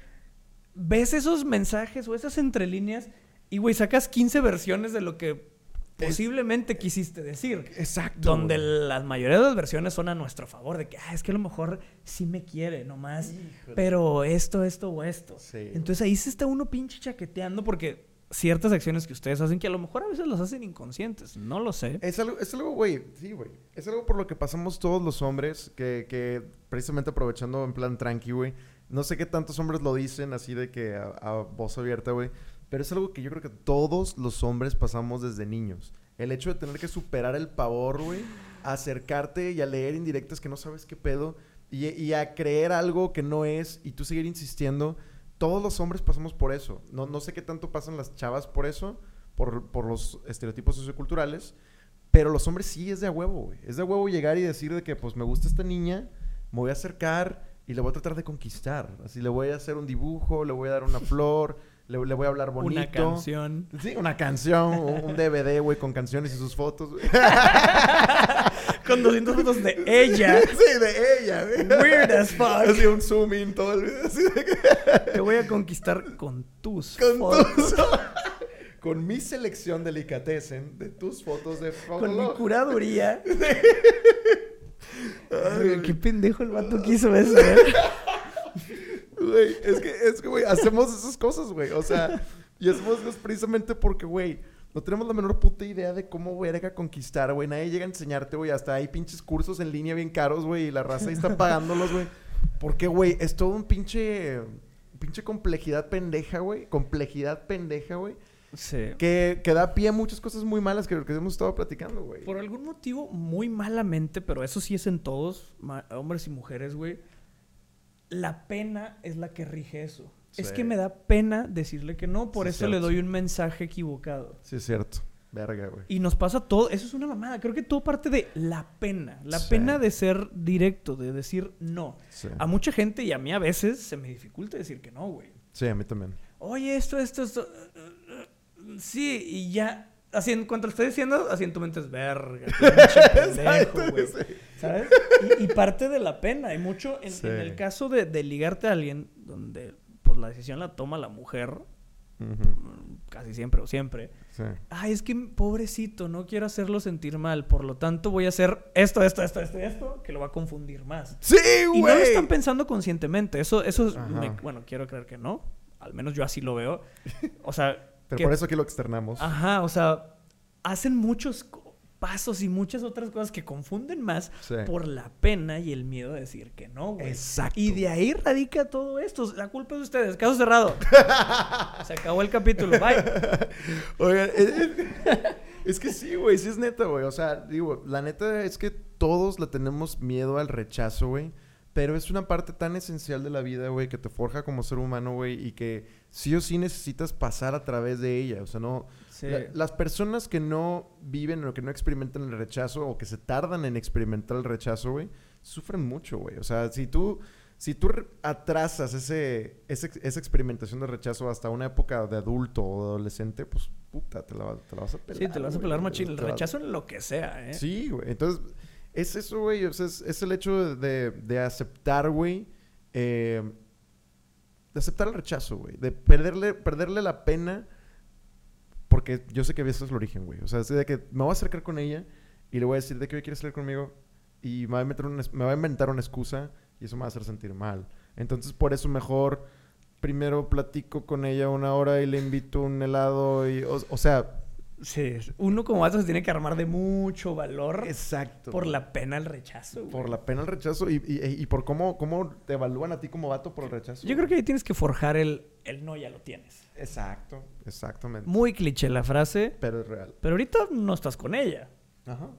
ves esos mensajes o esas entrelíneas y, güey, sacas 15 versiones de lo que posiblemente quisiste decir. Exacto. Donde güey. la mayoría de las versiones son a nuestro favor, de que, ah, es que a lo mejor sí me quiere nomás, Híjole. pero esto, esto o esto. Sí, Entonces ahí se está uno pinche chaqueteando porque ciertas acciones que ustedes hacen, que a lo mejor a veces las hacen inconscientes, no lo sé. Es algo, es algo, güey, sí, güey. Es algo por lo que pasamos todos los hombres, que, que precisamente aprovechando en plan tranqui, güey. No sé qué tantos hombres lo dicen así de que a, voz abierta, güey. Pero es algo que yo creo que todos los hombres pasamos desde niños. El hecho de tener que superar el pavor, güey. Acercarte y a leer indirectas que no sabes qué pedo. Y, y a creer algo que no es y tú seguir insistiendo. Todos los hombres pasamos por eso. No, no sé qué tanto pasan las chavas por eso. Por, por los estereotipos socioculturales. Pero los hombres sí es de a huevo, güey. Es de a huevo llegar y decir de que, pues, me gusta esta niña, me voy a acercar y le voy a tratar de conquistar. Así, le voy a hacer un dibujo, le voy a dar una flor, le, le voy a hablar bonito. Una canción. Sí, una canción, un, un DVD, güey, con canciones y sus fotos. Con 200 fotos de ella. sí, de ella, güey. Weird as fuck. Así un zoom in, todo el video, así de que- Te voy a conquistar con tus Con fotos. tus... Con mi selección delicatessen de tus fotos de Con mi curaduría. Ay, Qué pendejo el vato que hizo eso, ¿eh? Güey, es que, es que, güey, hacemos esas cosas, güey. O sea, y hacemos eso precisamente porque, güey, no tenemos la menor puta idea de cómo verga conquistar, güey. Nadie llega a enseñarte, güey. Hasta hay pinches cursos en línea bien caros, güey, y la raza ahí está pagándolos, güey. Porque, güey, es todo un pinche. Pinche complejidad pendeja, güey. Complejidad pendeja, güey. Sí. Que, que da pie a muchas cosas muy malas que, que hemos estado platicando, güey. Por algún motivo, muy malamente, pero eso sí es en todos, hombres y mujeres, güey. La pena es la que rige eso. Es que me da pena decirle que no, por Sí, eso le doy un mensaje equivocado. Sí, es cierto. Verga, güey. Y nos pasa todo, eso es una mamada. Creo que todo parte de la pena. La Sí. pena de ser directo, de decir no. A mucha gente y a mí a veces se me dificulta decir que no, güey. Sí, a mí también. Oye, esto, esto, esto. eh, eh, eh, Sí, y ya. Así, en cuanto lo estoy diciendo, así en tu mente es verga. pendejo, güey. ¿Sabes? Y, y parte de la pena. Y mucho en, el caso de, de ligarte a alguien, donde pues la decisión la toma la mujer, casi siempre o siempre. Sí. Ay, es que pobrecito, no quiero hacerlo sentir mal. Por lo tanto, voy a hacer esto, esto, esto, esto, esto, que lo va a confundir más. Sí, Y no lo güey. están pensando conscientemente. Eso, eso es- me- bueno, quiero creer que no. Al menos yo así lo veo. O sea. Pero que- por eso aquí lo externamos. Ajá, o sea, hacen muchos pasos y muchas otras cosas que confunden más Sí. por la pena y el miedo de decir que no, güey. Exacto. Y de ahí radica todo esto. La culpa es de ustedes. Caso cerrado. Se acabó el capítulo. Bye. Oigan, es, es que sí, güey, sí es neta, güey. O sea, digo, la neta es que todos le tenemos miedo al rechazo, güey. Pero es una parte tan esencial de la vida, güey, que te forja como ser humano, güey, y que sí o sí necesitas pasar a través de ella. O sea, no. Sí. la- las personas que no viven o que no experimentan el rechazo o que se tardan en experimentar el rechazo, güey, sufren mucho, güey. O sea, si tú. Si tú atrasas ese, ese- esa experimentación de rechazo hasta una época de adulto o adolescente, pues puta, te la, te la vas a pelar. Sí, te lo vas a pelar machín. El la- rechazo en lo que sea, ¿eh? Sí, güey. Entonces, es eso, güey. O sea, es, es el hecho de, de aceptar, güey. eh, de aceptar el rechazo, güey. De perderle, perderle la pena. Porque yo sé que eso es el origen, güey. O sea, es de que me voy a acercar con ella y le voy a decir de que hoy quieres salir conmigo. Y me va a, meter una- me va a inventar una excusa. y eso me va a hacer sentir mal. Entonces, por eso mejor primero platico con ella una hora y le invito un helado y, o, o sea, Sí, uno como vato se tiene que armar de mucho valor exacto. por la pena el rechazo. güey. Por la pena el rechazo y, y- y por cómo, cómo te evalúan a ti como vato por el rechazo. Yo creo que ahí tienes que forjar el, el no ya lo tienes. Exacto, exactamente. Muy cliché la frase, Pero es real. pero ahorita no estás con ella. Ajá.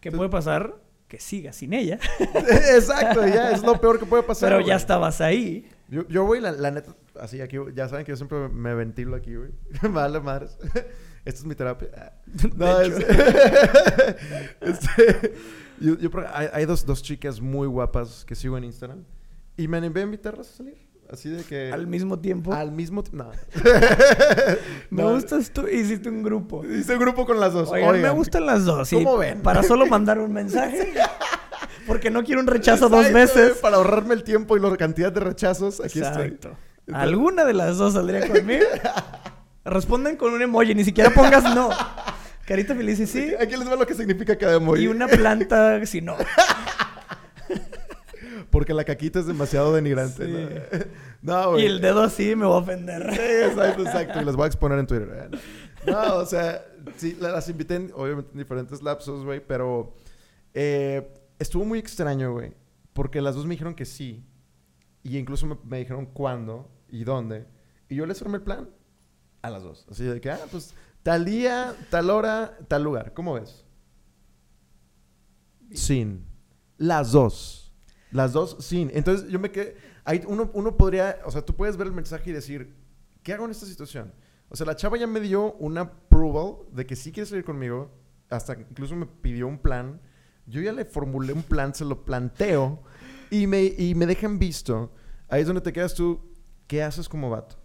¿Qué Entonces- puede pasar? Que sigas sin ella. Exacto, ya es lo peor que puede pasar. pero güey. ya estabas ahí. Yo, yo güey, la, la neta, así aquí, ya saben que yo siempre me ventilo aquí, güey. vale, madres. Esta es mi terapia. Ah. No, De es- este, yo, yo hay, hay dos, dos chicas muy guapas que sigo en Instagram y me animé a invitarlas a salir. Así de que... Al mismo tiempo. al mismo tiempo... No. Me No, gustas tú. Hiciste un grupo. Hice grupo con las dos. Oigan, me gustan las dos. ¿Cómo ven? Para solo mandar un mensaje. Porque no quiero un rechazo dos Exacto, veces. Para ahorrarme el tiempo y la cantidad de rechazos, aquí estoy. Exacto. ¿Alguna de las dos saldría conmigo? Responden con un emoji, ni siquiera pongas no. Carita feliz y sí. Aquí les va lo que significa cada emoji. Y una planta si no. Porque la caquita es demasiado denigrante. Sí. No, No, güey. Y el dedo así me va a ofender. Sí, exacto, exacto. Y las voy a exponer en Twitter. eh. No, o sea, sí, la- las invité en, obviamente en diferentes lapsos, güey, pero eh, estuvo muy extraño, güey. Porque las dos me dijeron que sí. Y incluso me, me dijeron cuándo y dónde. Y yo les armé el plan a las dos. Así de que, ah, pues tal día, tal hora, tal lugar. ¿Cómo ves? Sin. Las dos. Las dos sin. Entonces yo me quedé. Ahí uno, uno podría. O sea, tú puedes ver el mensaje y decir, ¿qué hago en esta situación? O sea, la chava ya me dio un approval de que sí quiere salir conmigo. Hasta incluso me pidió un plan. Yo ya le formulé un plan, se lo planteo. Y me, y me dejan visto. Ahí es donde te quedas tú. ¿Qué haces como vato?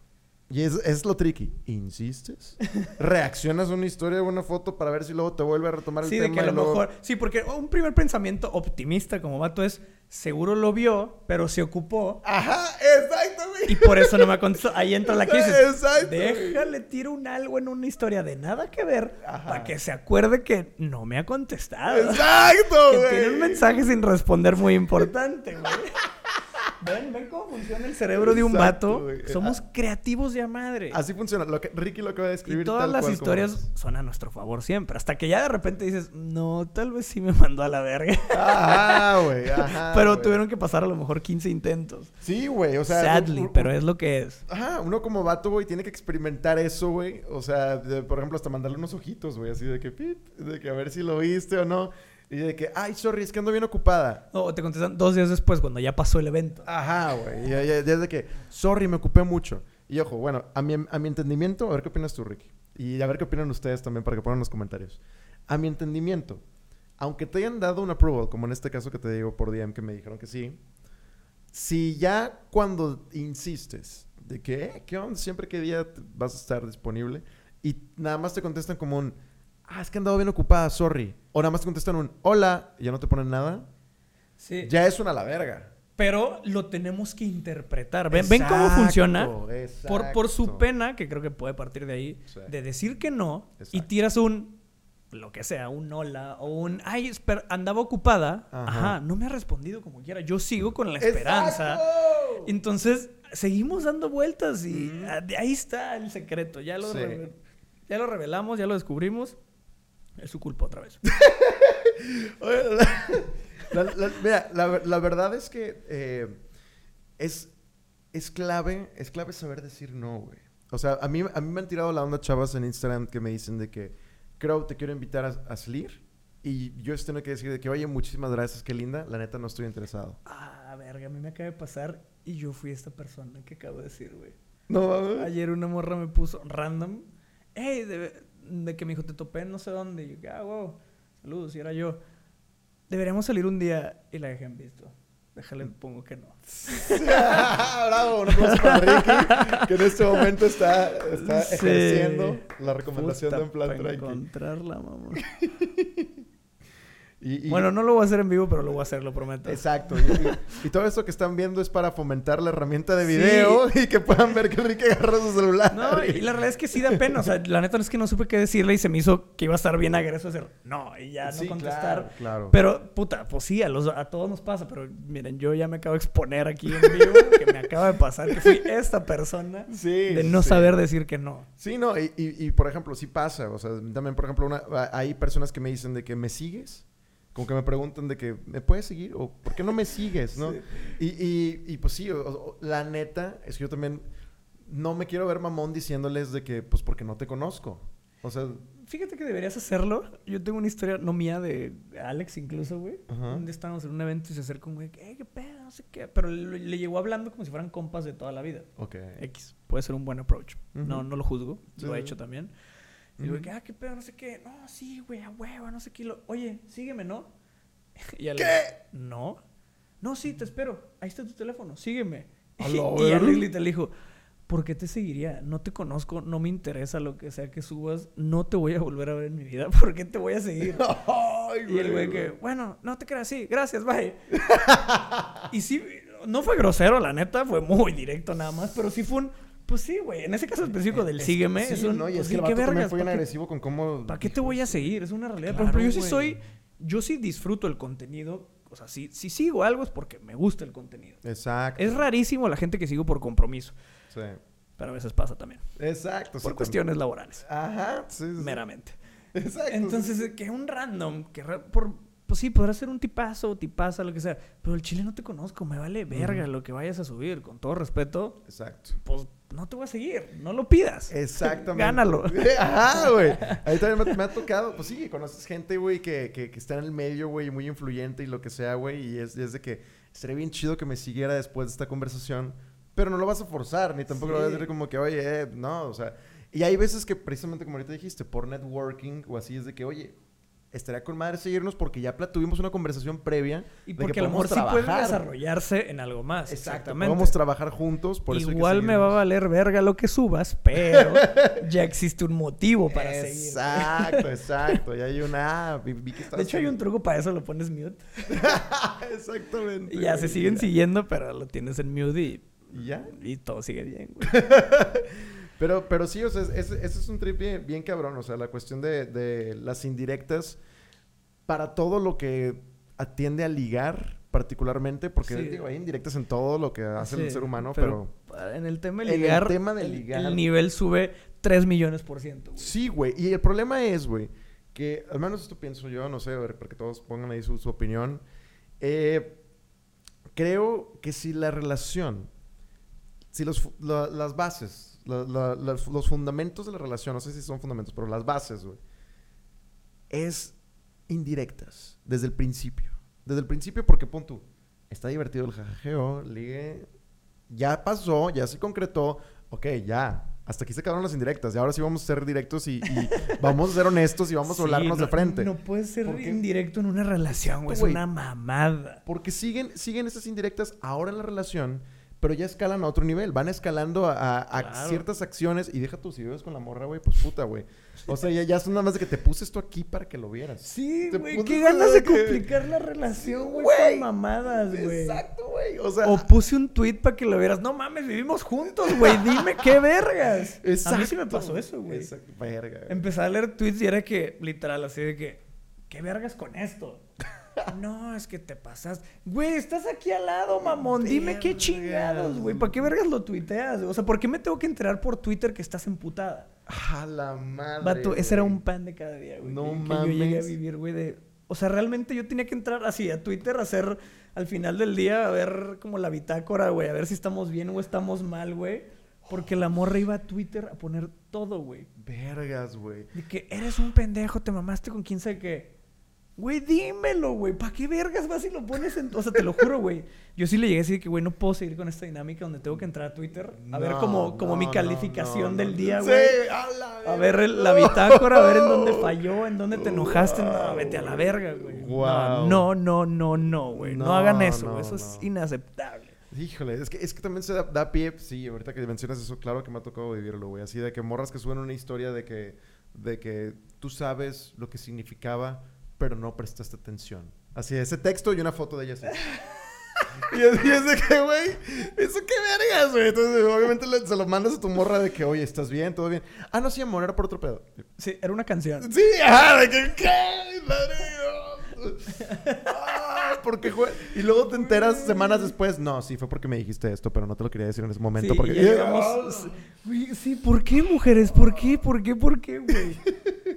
Y es, es lo tricky. ¿Insistes? ¿Reaccionas a una historia o una foto para ver si luego te vuelve a retomar el Sí, tema? de que a lo luego- mejor. Sí, porque un primer pensamiento optimista como vato es: seguro lo vio, pero se ocupó. Ajá, exacto, güey. Y por eso no me contestó. Ahí entra la crisis. Exacto. Déjale, tiro un algo en una historia de nada que ver Ajá. para que se acuerde que no me ha contestado. Exacto, que güey. tiene un mensaje sin responder muy importante, güey. Ven, ven cómo funciona el cerebro de un vato. güey. Somos Ah. creativos de a madre. Así funciona. Lo que Ricky lo acaba de escribir. y todas tal las cual historias son a nuestro favor siempre. Hasta que ya de repente dices, no, tal vez sí me mandó a la verga. Ajá, güey. Ajá. pero güey. tuvieron que pasar a lo mejor 15 intentos. Sí, güey. O sea. Sadly, un- un- pero es lo que es. Ajá, uno como vato, güey, tiene que experimentar eso, güey. O sea, de- por ejemplo, hasta mandarle unos ojitos, güey, así de que, pip, de que a ver si lo viste o no. Y de que, ay, sorry, es que ando bien ocupada. O te contestan dos días después cuando ya pasó el evento. Ajá, güey. Y ya, ya- ya es de que, sorry, me ocupé mucho. Y ojo, bueno, a mi, a mi entendimiento, a ver qué opinas tú, Ricky. Y a ver qué opinan ustedes también para que pongan en los comentarios. A mi entendimiento, aunque te hayan dado un approval, como en este caso que te digo por DM que me dijeron que sí, si ya cuando insistes de que, "Eh, ¿qué onda? Siempre que día vas a estar disponible y nada más te contestan como un, ah, es que he andado bien ocupada, sorry. O nada más te contestan un, hola, y ya no te ponen nada, Sí. ya es una la verga. Pero lo tenemos que interpretar. ¿Ven, ven cómo funciona? Por, por su pena, que creo que puede partir de ahí, Sí. de decir que no y tiras un, lo que sea, un hola o un, ay, esper- andaba ocupada. Ajá. Ajá. no me ha respondido como quiera. Yo sigo con la esperanza. ¡Exacto! Entonces, seguimos dando vueltas y Ujú. ah, ahí está el secreto. Ya lo, Sí. ya lo revelamos, ya lo descubrimos. Es su culpa otra vez. La, la- mira, la, la verdad es que eh, es, es clave, es clave saber decir no, güey. O sea, a mí, a mí me han tirado la onda chavas en Instagram que me dicen de que, Crow, te quiero invitar a, a salir. Y yo tengo que decir de que, oye, muchísimas gracias, qué linda. La neta, no estoy interesado. Ah, verga, a mí me acaba de pasar y yo fui esta persona que acabo de decir, güey. No, mames. Ayer una morra me puso random. Hey, de, de que me dijo, te topé en no sé dónde. Y yo, ah, wow, saludos, y era yo. Deberíamos salir un día y la dejé en visto. Déjale, pongo que no. Bravo, un aplauso para Ricky, que en este momento está, está Sí. ejerciendo la recomendación Puta, de un plan pa' tranqui. encontrarla, mamá. Y, y- Bueno, no lo voy a hacer en vivo, pero lo voy a hacer, lo prometo. Exacto. Y, todo esto que están viendo es para fomentar la herramienta de Sí. video y que puedan ver que Enrique agarra su celular. No, y la realidad es que sí da pena. O sea, la neta es que no supe qué decirle y se me hizo que iba a estar bien agreso hacer no y ya no Sí, contestar. claro, claro. Pero, puta, pues sí, a, los, a todos nos pasa. Pero miren, yo ya me acabo de exponer aquí en vivo que me acaba de pasar que fui esta persona Sí, de no sí. saber decir que no. Sí, no, y, y- y, por ejemplo, sí pasa. O sea, también, por ejemplo, una- hay personas que me dicen de que me sigues. Como que me preguntan de que, ¿me puedes seguir? O ¿por qué no me sigues? ¿no? Sí. Y, y, y, pues sí, o- o- la neta es que yo también no me quiero ver mamón diciéndoles de que, pues porque no te conozco. O sea, Fíjate que deberías hacerlo. Yo tengo una historia, no mía, de Alex incluso, güey. Donde estábamos en un evento y se acerca un güey, "Eh, qué pedo, no sé qué. Pero le, le llegó hablando como si fueran compas de toda la vida. ok. X. Puede ser un buen approach. No, no lo juzgo. Sí, lo he hecho también. Y Ujú. que, ah, qué pedo, no sé qué. No, sí, güey, a huevo, no sé qué. Lo- Oye, sígueme, ¿no? Y ¿Qué? No. No, sí, te espero. Ahí está tu teléfono, sígueme. A Y, y. Alex literal dijo, ¿por qué te seguiría? No te conozco, no me interesa lo que sea que subas. No te voy a volver a ver en mi vida. ¿Por qué te voy a seguir? Ay, Y el güey que, bueno, no te creas, sí, gracias, bye. y sí, no fue grosero, la neta, fue muy directo nada más, pero sí fue un, pues sí, güey, en ese caso específico del Es- sígueme, sí, es un, ¿no? Y pues es sí, que el vato vergas, fue bien ¿para qué- agresivo con cómo... ¿Para qué te voy a seguir? Es una realidad. Por ejemplo, yo sí soy, yo sí disfruto el contenido, o sea, si, si sigo algo es porque me gusta el contenido. Exacto. Es rarísimo la gente que sigo por compromiso, Sí. pero a veces pasa también, Exacto. por cuestiones laborales, Ajá. Sí, sí, sí. meramente. Exacto. Entonces, eh, que un random, que por, pues sí, podrá ser un tipazo, tipaza, lo que sea, pero el chile no te conozco, me vale verga lo que vayas a subir, con todo respeto, Exacto. pues no te voy a seguir, no lo pidas. Exactamente. Gánalo. Ajá, güey. Ahí también me, me ha tocado, pues sí, conoces gente, güey, que, que, que está en el medio, güey, muy influyente y lo que sea, güey, y es, y es de que estaría bien chido que me siguiera después de esta conversación, pero no lo vas a forzar, ni tampoco lo vas a decir como que, oye, eh, no, o sea, y hay veces que precisamente como ahorita dijiste, por networking o así, es de que, oye, estaría con madre seguirnos porque ya tuvimos una conversación previa Y de que porque a mejor podemos sí puede desarrollarse en algo más. Exactamente. podemos trabajar juntos, por eso hay que Igual me va a valer verga lo que subas, pero ya existe un motivo para seguir. Exacto, exacto. Y hay una. ah, vi, vi que De hecho, hay un truco para eso, lo pones mute. Exactamente. Y ya güey, se siguen ya. siguiendo, pero lo tienes en mute y, Y ya. y todo sigue bien, güey. Pero, pero sí, o sea, ese, ese es un trip bien, bien cabrón. O sea, la cuestión de, de las indirectas para todo lo que atiende a ligar, particularmente, porque Sí. digo, hay indirectas en todo lo que hace el Sí, ser humano, pero. En el tema de En el ligar, tema de el- ligar. el nivel sube 3 millones por ciento, güey. Sí, güey. Y el problema es, güey, que al menos esto pienso yo, no sé, a ver, para que todos pongan ahí su, su opinión. Eh, creo que si la relación, si los, la- las bases, la- la- los fundamentos de la relación, no sé si son fundamentos, pero las bases, güey, es indirectas desde el principio. Desde el principio, porque pon tú, está divertido el jajajeo, ligue, ya pasó, ya se concretó, ok, ya. Hasta aquí se acabaron las indirectas. Y ahora sí vamos a ser directos y, y vamos a ser honestos y vamos a Sí, hablarnos no- de frente. No puedes ser ¿Por qué? indirecto en una relación, güey. Es una mamada. Porque siguen, siguen esas indirectas ahora en la relación, pero ya escalan a otro nivel. Van escalando a, a- a Claro. ciertas acciones. Y deja tú, si vives con la morra, güey, pues puta, güey. O sea, ya, ya son nada más de que te puse esto aquí para que lo vieras. Sí, güey. Qué ganas de que- complicar la relación, güey, con mamadas, güey. Exacto, güey. O sea, O puse un tweet para que lo vieras. No mames, vivimos juntos, güey. Dime qué vergas. exacto. A mí sí me pasó eso, güey. Exacto. Verga. Empecé a leer tweets y era que, literal, así de que, ¿qué vergas con esto? No, es que te pasas. Güey, estás aquí al lado, mamón. Dime qué chingados, güey. ¿Para qué vergas lo tuiteas? O sea, ¿por qué me tengo que enterar por Twitter que estás emputada? A la madre. Vato, ese era un pan de cada día, güey. No que, que yo llegué a mames. vivir, güey, de... O sea, realmente yo tenía que entrar así a Twitter a hacer al final del día, a ver como la bitácora, güey, a ver si estamos bien o estamos mal, güey. Porque la morra iba a Twitter a poner todo, güey. Vergas, güey. De que eres un pendejo, te mamaste con quién sabe qué. Güey, dímelo, güey. ¿Para qué vergas vas y lo pones en.? O sea, te lo juro, güey. Yo sí le llegué a decir que, güey, no puedo seguir con esta dinámica donde tengo que entrar a Twitter a ver como, como no, mi calificación no, del día, Sí, güey. a la A ver el- la bitácora, a ver en dónde falló, en dónde te enojaste. No, vete a la verga, güey. Wow. No, no, no, no, güey. No, hagan eso. Eso es inaceptable. Híjole, es que, es que también se da, da pie, sí, ahorita que mencionas eso, claro que me ha tocado vivirlo, güey. Así de que morras que suben una historia de que, de que tú sabes lo que significaba pero no prestaste atención. Así, ese texto y una foto de ella así. y así es de que, güey, eso qué vergas, güey. Entonces, obviamente le- se lo mandas a tu morra de que, oye, ¿estás bien? ¿Todo bien? Ah, no, sí, amor, era por otro pedo. Sí, era una canción. Sí, ajá, de que, ¿qué? Ladrillo. Ah, porque, güey. Y luego te enteras semanas después. No, sí, fue porque me dijiste esto, pero no te lo quería decir en ese momento. Sí, porque... ya llegamos- Güey, sí, ¿por qué, mujeres? ¿Por qué? ¿Por qué? ¿Por qué, güey?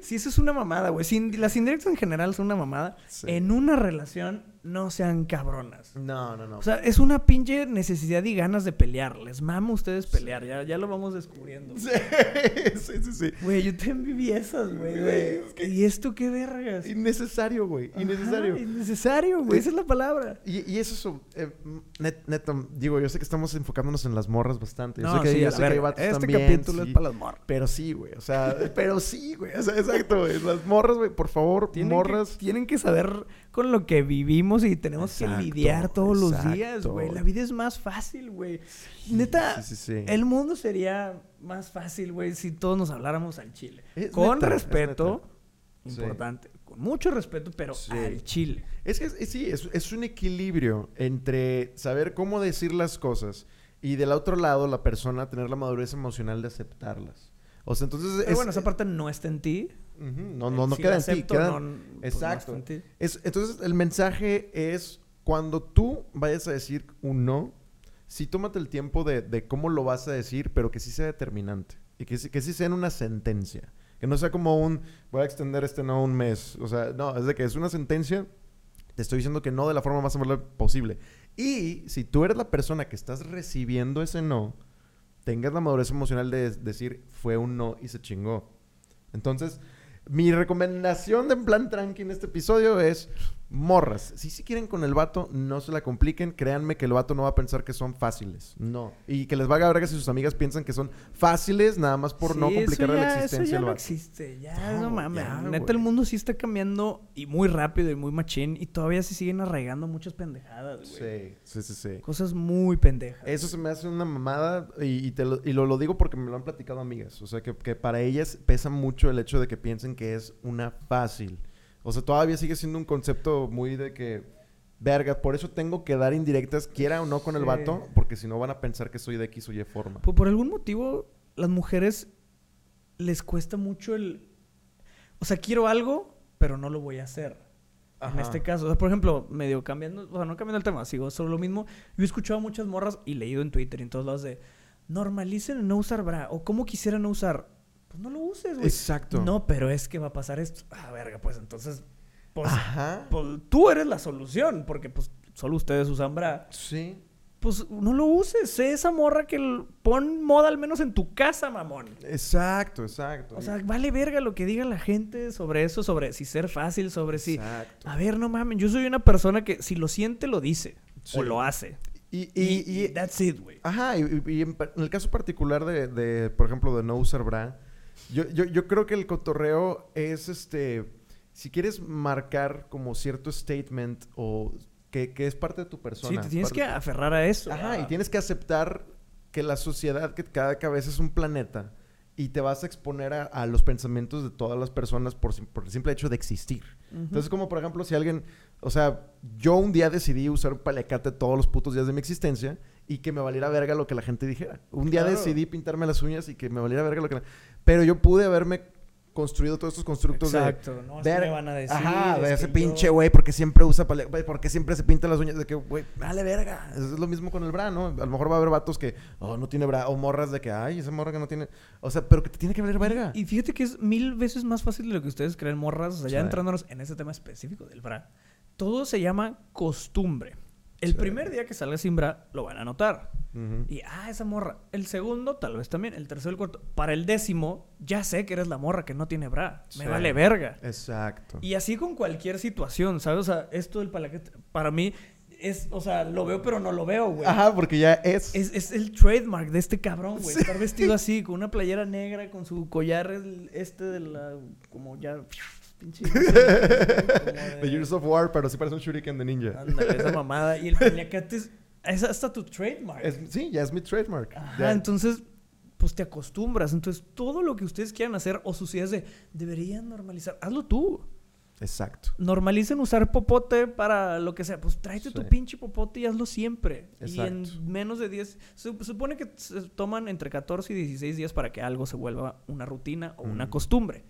Sí, eso es una mamada, güey. Las indirectas en general son una mamada. Sí. En una relación, no sean cabronas. No, no, no. O sea, es una pinche necesidad y ganas de pelear. Les mama a ustedes pelear. Ya, ya lo vamos descubriendo. sí, sí, sí, sí. Güey, yo también viví esas, güey. Es que- ¿Y esto qué vergas? Innecesario, güey. Innecesario. Ajá, innecesario, güey. Esa es la palabra. Y, y eso es, eh, net- neto, digo, yo sé que estamos enfocándonos en las morras bastante. Yo No, sé que, sí, yo sé la que hay verga. vatos Este también, capítulo es para las morras. Pero sí, güey. O sea, pero sí, güey. O sea, exacto, güey. Las morras, güey, por favor, Tienen morras. Que, tienen que saber con lo que vivimos y tenemos que lidiar todos los días, güey. La vida es más fácil, güey. Neta, Sí, sí, sí. el mundo sería más fácil, güey, si todos nos habláramos al chile. Es con neta, respeto, importante. Con mucho respeto, pero al chile. Es que es- sí, es, es un equilibrio entre saber cómo decir las cosas y del otro lado la persona tener la madurez emocional de aceptarlas. O sea, entonces... Pero es- bueno, esa parte no está en ti. Ujú, No, no, no Si queda en ti. queda- no, pues, no Exacto. Es- entonces, el mensaje es cuando tú vayas a decir un no, sí tómate el tiempo de, de cómo lo vas a decir, pero que sí sea determinante. Y que, sí- que sí sea en una sentencia. Que no sea como un, voy a extender este no un mes. O sea, no, es de que es una sentencia. Te estoy diciendo que no de la forma más amable posible. Y si tú eres la persona que estás recibiendo ese no, tengas la madurez emocional de decir, fue un no y se chingó. Entonces, mi recomendación de en plan tranqui en este episodio es morras. Si si quieren con el vato, no se la compliquen. Créanme que el vato no va a pensar que son fáciles. No. Y que les va a verga si sus amigas piensan que son fáciles nada más por no complicarle eso la ya- existencia Eso ya al no vato. existe, ya, No, no mames. ya, Neta, el mundo sí está cambiando y muy rápido y muy machín y todavía se siguen arraigando muchas pendejadas, güey. Sí, sí, sí, sí. Cosas muy pendejas. Eso se me hace una mamada y, y te lo, y lo, lo digo porque me lo han platicado amigas. O sea, que, que para ellas pesa mucho el hecho de que piensen que es una fácil. O sea, todavía sigue siendo un concepto muy de que, verga, por eso tengo que dar indirectas, quiera o no con el vato, porque si no van a pensar que soy de X o Y forma. Pues por algún motivo, las mujeres les cuesta mucho el. O sea, quiero algo, pero no lo voy a hacer. En este caso, o sea, por ejemplo, medio cambiando, o sea, no cambiando el tema, sigo solo lo mismo. Yo he escuchado a muchas morras y leído en Twitter y en todos lados de normalicen no usar bra o cómo quisiera no usar. Pues no lo uses, güey. Exacto. No, pero es que va a pasar esto. Ah, verga, pues entonces, pues, Ajá. pues, tú eres la solución, porque pues solo ustedes usan bra. Sí. Pues no lo uses, sé esa morra que pon moda al menos en tu casa, mamón. Exacto, exacto. O sea, vale verga lo que diga la gente sobre eso, sobre si ser fácil, sobre si... Exacto. A ver, no mames, yo soy una persona que si lo siente, lo dice. Sí. O lo hace. Y, Y, y, y that's it, güey. Ajá, y, en el caso particular de, de, por ejemplo, de no usar bra, yo, yo, yo creo que el cotorreo es este. Si quieres marcar como cierto statement o que, que es parte de tu persona. Sí, te tienes que aferrar a eso. Ajá, y a- tienes que aceptar que la sociedad, que cada cabeza es un planeta, y te vas a exponer a, a los pensamientos de todas las personas por, por el simple hecho de existir. Entonces, como por ejemplo, si alguien, o sea, yo un día decidí usar un paliacate todos los putos días de mi existencia y que me valiera verga lo que la gente dijera. Un día decidí pintarme las uñas y que me valiera verga lo que la... Pero yo pude haberme construido todos estos constructos Exacto, de... no, ver- me van a decir, Ajá, de es ese pinche yo- güey porque siempre usa güey, porque siempre se pinta las uñas de que, güey, vale verga. Eso es lo mismo con el bra, ¿no? A lo mejor va a haber vatos que, oh, no tiene bra, o morras de que, ay, esa morra que no tiene... O sea, pero que te tiene que valer verga. Y fíjate que es mil veces más fácil de lo que ustedes creen, morras. O sea, ya Sí. entrándonos en ese tema específico del bra. Todo se llama costumbre. El Sí. primer día que salga sin bra, lo van a notar. Y, ah, esa morra. El segundo, tal vez también. El tercero, el cuarto. Para el décimo, ya sé que eres la morra que no tiene bra. Me vale verga. Exacto. Y así con cualquier situación, ¿sabes? O sea, esto del palaquete, para mí, es, o sea, lo veo, pero no lo veo, güey. Ajá, porque ya es... Es, es el trademark de este cabrón, güey. Estar vestido así, con una playera negra, con su collar el- este de la... Como ya... Pinche... de- The Years of War, pero sí parece un shuriken de ninja. Ándale, esa mamada. Y el paliacate es... Es hasta tu trademark. Es- sí, ya es mi trademark. Ajá, Ya. entonces... Pues te acostumbras. Entonces, todo lo que ustedes quieran hacer o sus ideas de... Deberían normalizar. Hazlo tú. Exacto. Normalicen usar popote para lo que sea. Pues tráete tu pinche popote y hazlo siempre. Y Exacto. en menos de 10... Se supone que se toman entre 14 y 16 días para que algo se vuelva una rutina o una Mm. costumbre.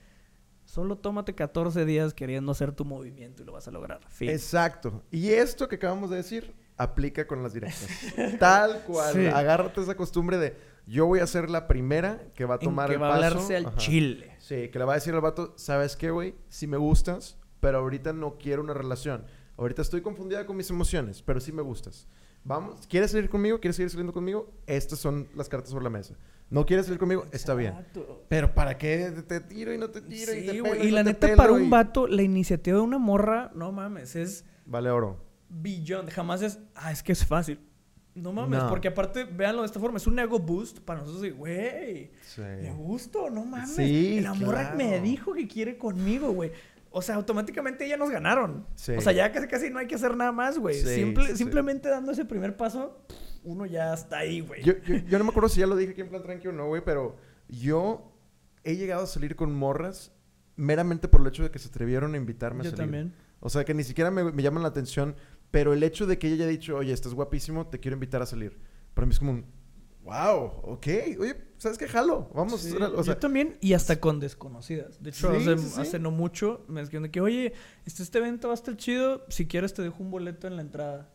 Solo tómate 14 días queriendo hacer tu movimiento y lo vas a lograr. Fin. Exacto. Y esto que acabamos de decir aplica con las directas. Tal cual. Sí. Agárrate esa costumbre de yo voy a ser la primera que va a En tomar que el va a hablarse al Ajá. chile. Sí, que le va a decir al vato, ¿sabes qué, güey? Si me gustas, pero ahorita no quiero una relación. Ahorita estoy confundida con mis emociones, pero sí me gustas. Vamos, ¿quieres salir conmigo? ¿Quieres seguir saliendo conmigo? Estas son las cartas sobre la mesa. ¿No quieres salir conmigo? Está bien. Pero ¿para qué te tiro y no te tiro y te pelo. Y la neta, para y- un vato, la iniciativa de una morra, no mames, es Vale oro. billón. Jamás es, ah, es que es fácil. No mames, No. porque aparte, véanlo de esta forma, es un ego boost para nosotros de, güey, Sí. le gusto, no mames. Sí, la morra claro. me dijo que quiere conmigo, güey. O sea, automáticamente ya nos ganaron. Sí. O sea, ya casi casi no hay que hacer nada más, güey. Sí, Simple-. Simplemente dando ese primer paso, uno ya está ahí, güey. Yo, yo, yo no me acuerdo si ya lo dije aquí en plan tranquilo o no, güey, pero yo he llegado a salir con morras meramente por el hecho de que se atrevieron a invitarme a Yo salir. también. O sea, que ni siquiera me, me llaman la atención, pero el hecho de que ella haya dicho, oye, estás guapísimo, te quiero invitar a salir. Para mí es como un, wow, ok, oye, ¿sabes qué? Jalo, vamos. Sí, o sea, yo también, y hasta con desconocidas. De hecho, Sí, hace, sí, hace no mucho me escribieron que, oye, este, este evento va a estar chido, si quieres te dejo un boleto en la entrada.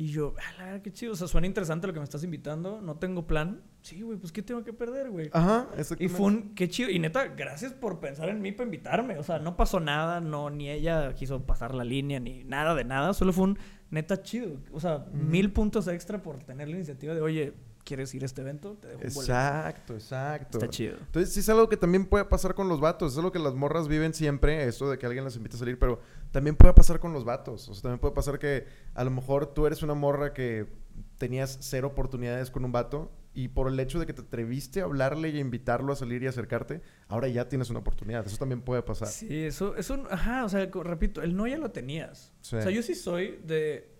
Y yo, la verdad, qué chido. O sea, suena interesante lo que me estás invitando, no tengo plan. Sí, güey, pues ¿qué tengo que perder, güey? Ajá, Y exactamente. fue un, qué chido. Y neta, gracias por pensar en mí para invitarme. O sea, no pasó nada, no, ni ella quiso pasar la línea, ni nada de nada. Solo fue un neta chido. O sea, mil puntos extra por tener la iniciativa de, oye, ¿quieres ir a este evento? Te dejo un boleto. Exacto, exacto. Está chido. Entonces, sí es algo que también puede pasar con los vatos. Es algo que las morras viven siempre, eso de que alguien las invita a salir, pero también puede pasar con los vatos. O sea, también puede pasar que a lo mejor tú eres una morra que tenías cero oportunidades con un vato y por el hecho de que te atreviste a hablarle y a invitarlo a salir y acercarte, ahora ya tienes una oportunidad. Eso también puede pasar. Sí, eso, eso, ajá, o sea, repito, el no ya lo tenías. Sí. O sea, yo sí soy de,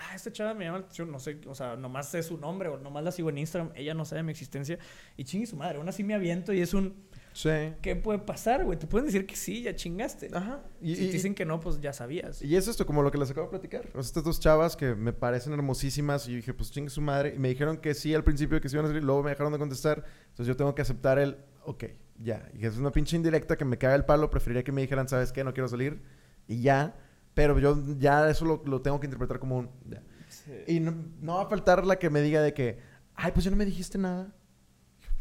ah, esta chava me llama la atención, no sé, o sea, nomás sé su nombre o nomás la sigo en Instagram, ella no sabe mi existencia y chingue su madre, aún así me aviento y es un, Sí. ¿qué puede pasar, güey? Te pueden decir que sí, ya chingaste. Ajá. Y, si y- te dicen que no, pues ya sabías. y es esto, como lo que les acabo de platicar. O sea, estas dos chavas que me parecen hermosísimas y yo dije, pues chingue su madre. Y me dijeron que sí al principio, que sí iban a salir, luego me dejaron de contestar. Entonces yo tengo que aceptar el, ok, ya. Y es una pinche indirecta que me caga el palo. Preferiría que me dijeran, ¿sabes qué? No quiero salir. Y ya. Pero yo ya eso lo, lo tengo que interpretar como un, ya. Y no, no va a faltar la que me diga de que, ay, pues ya no me dijiste nada.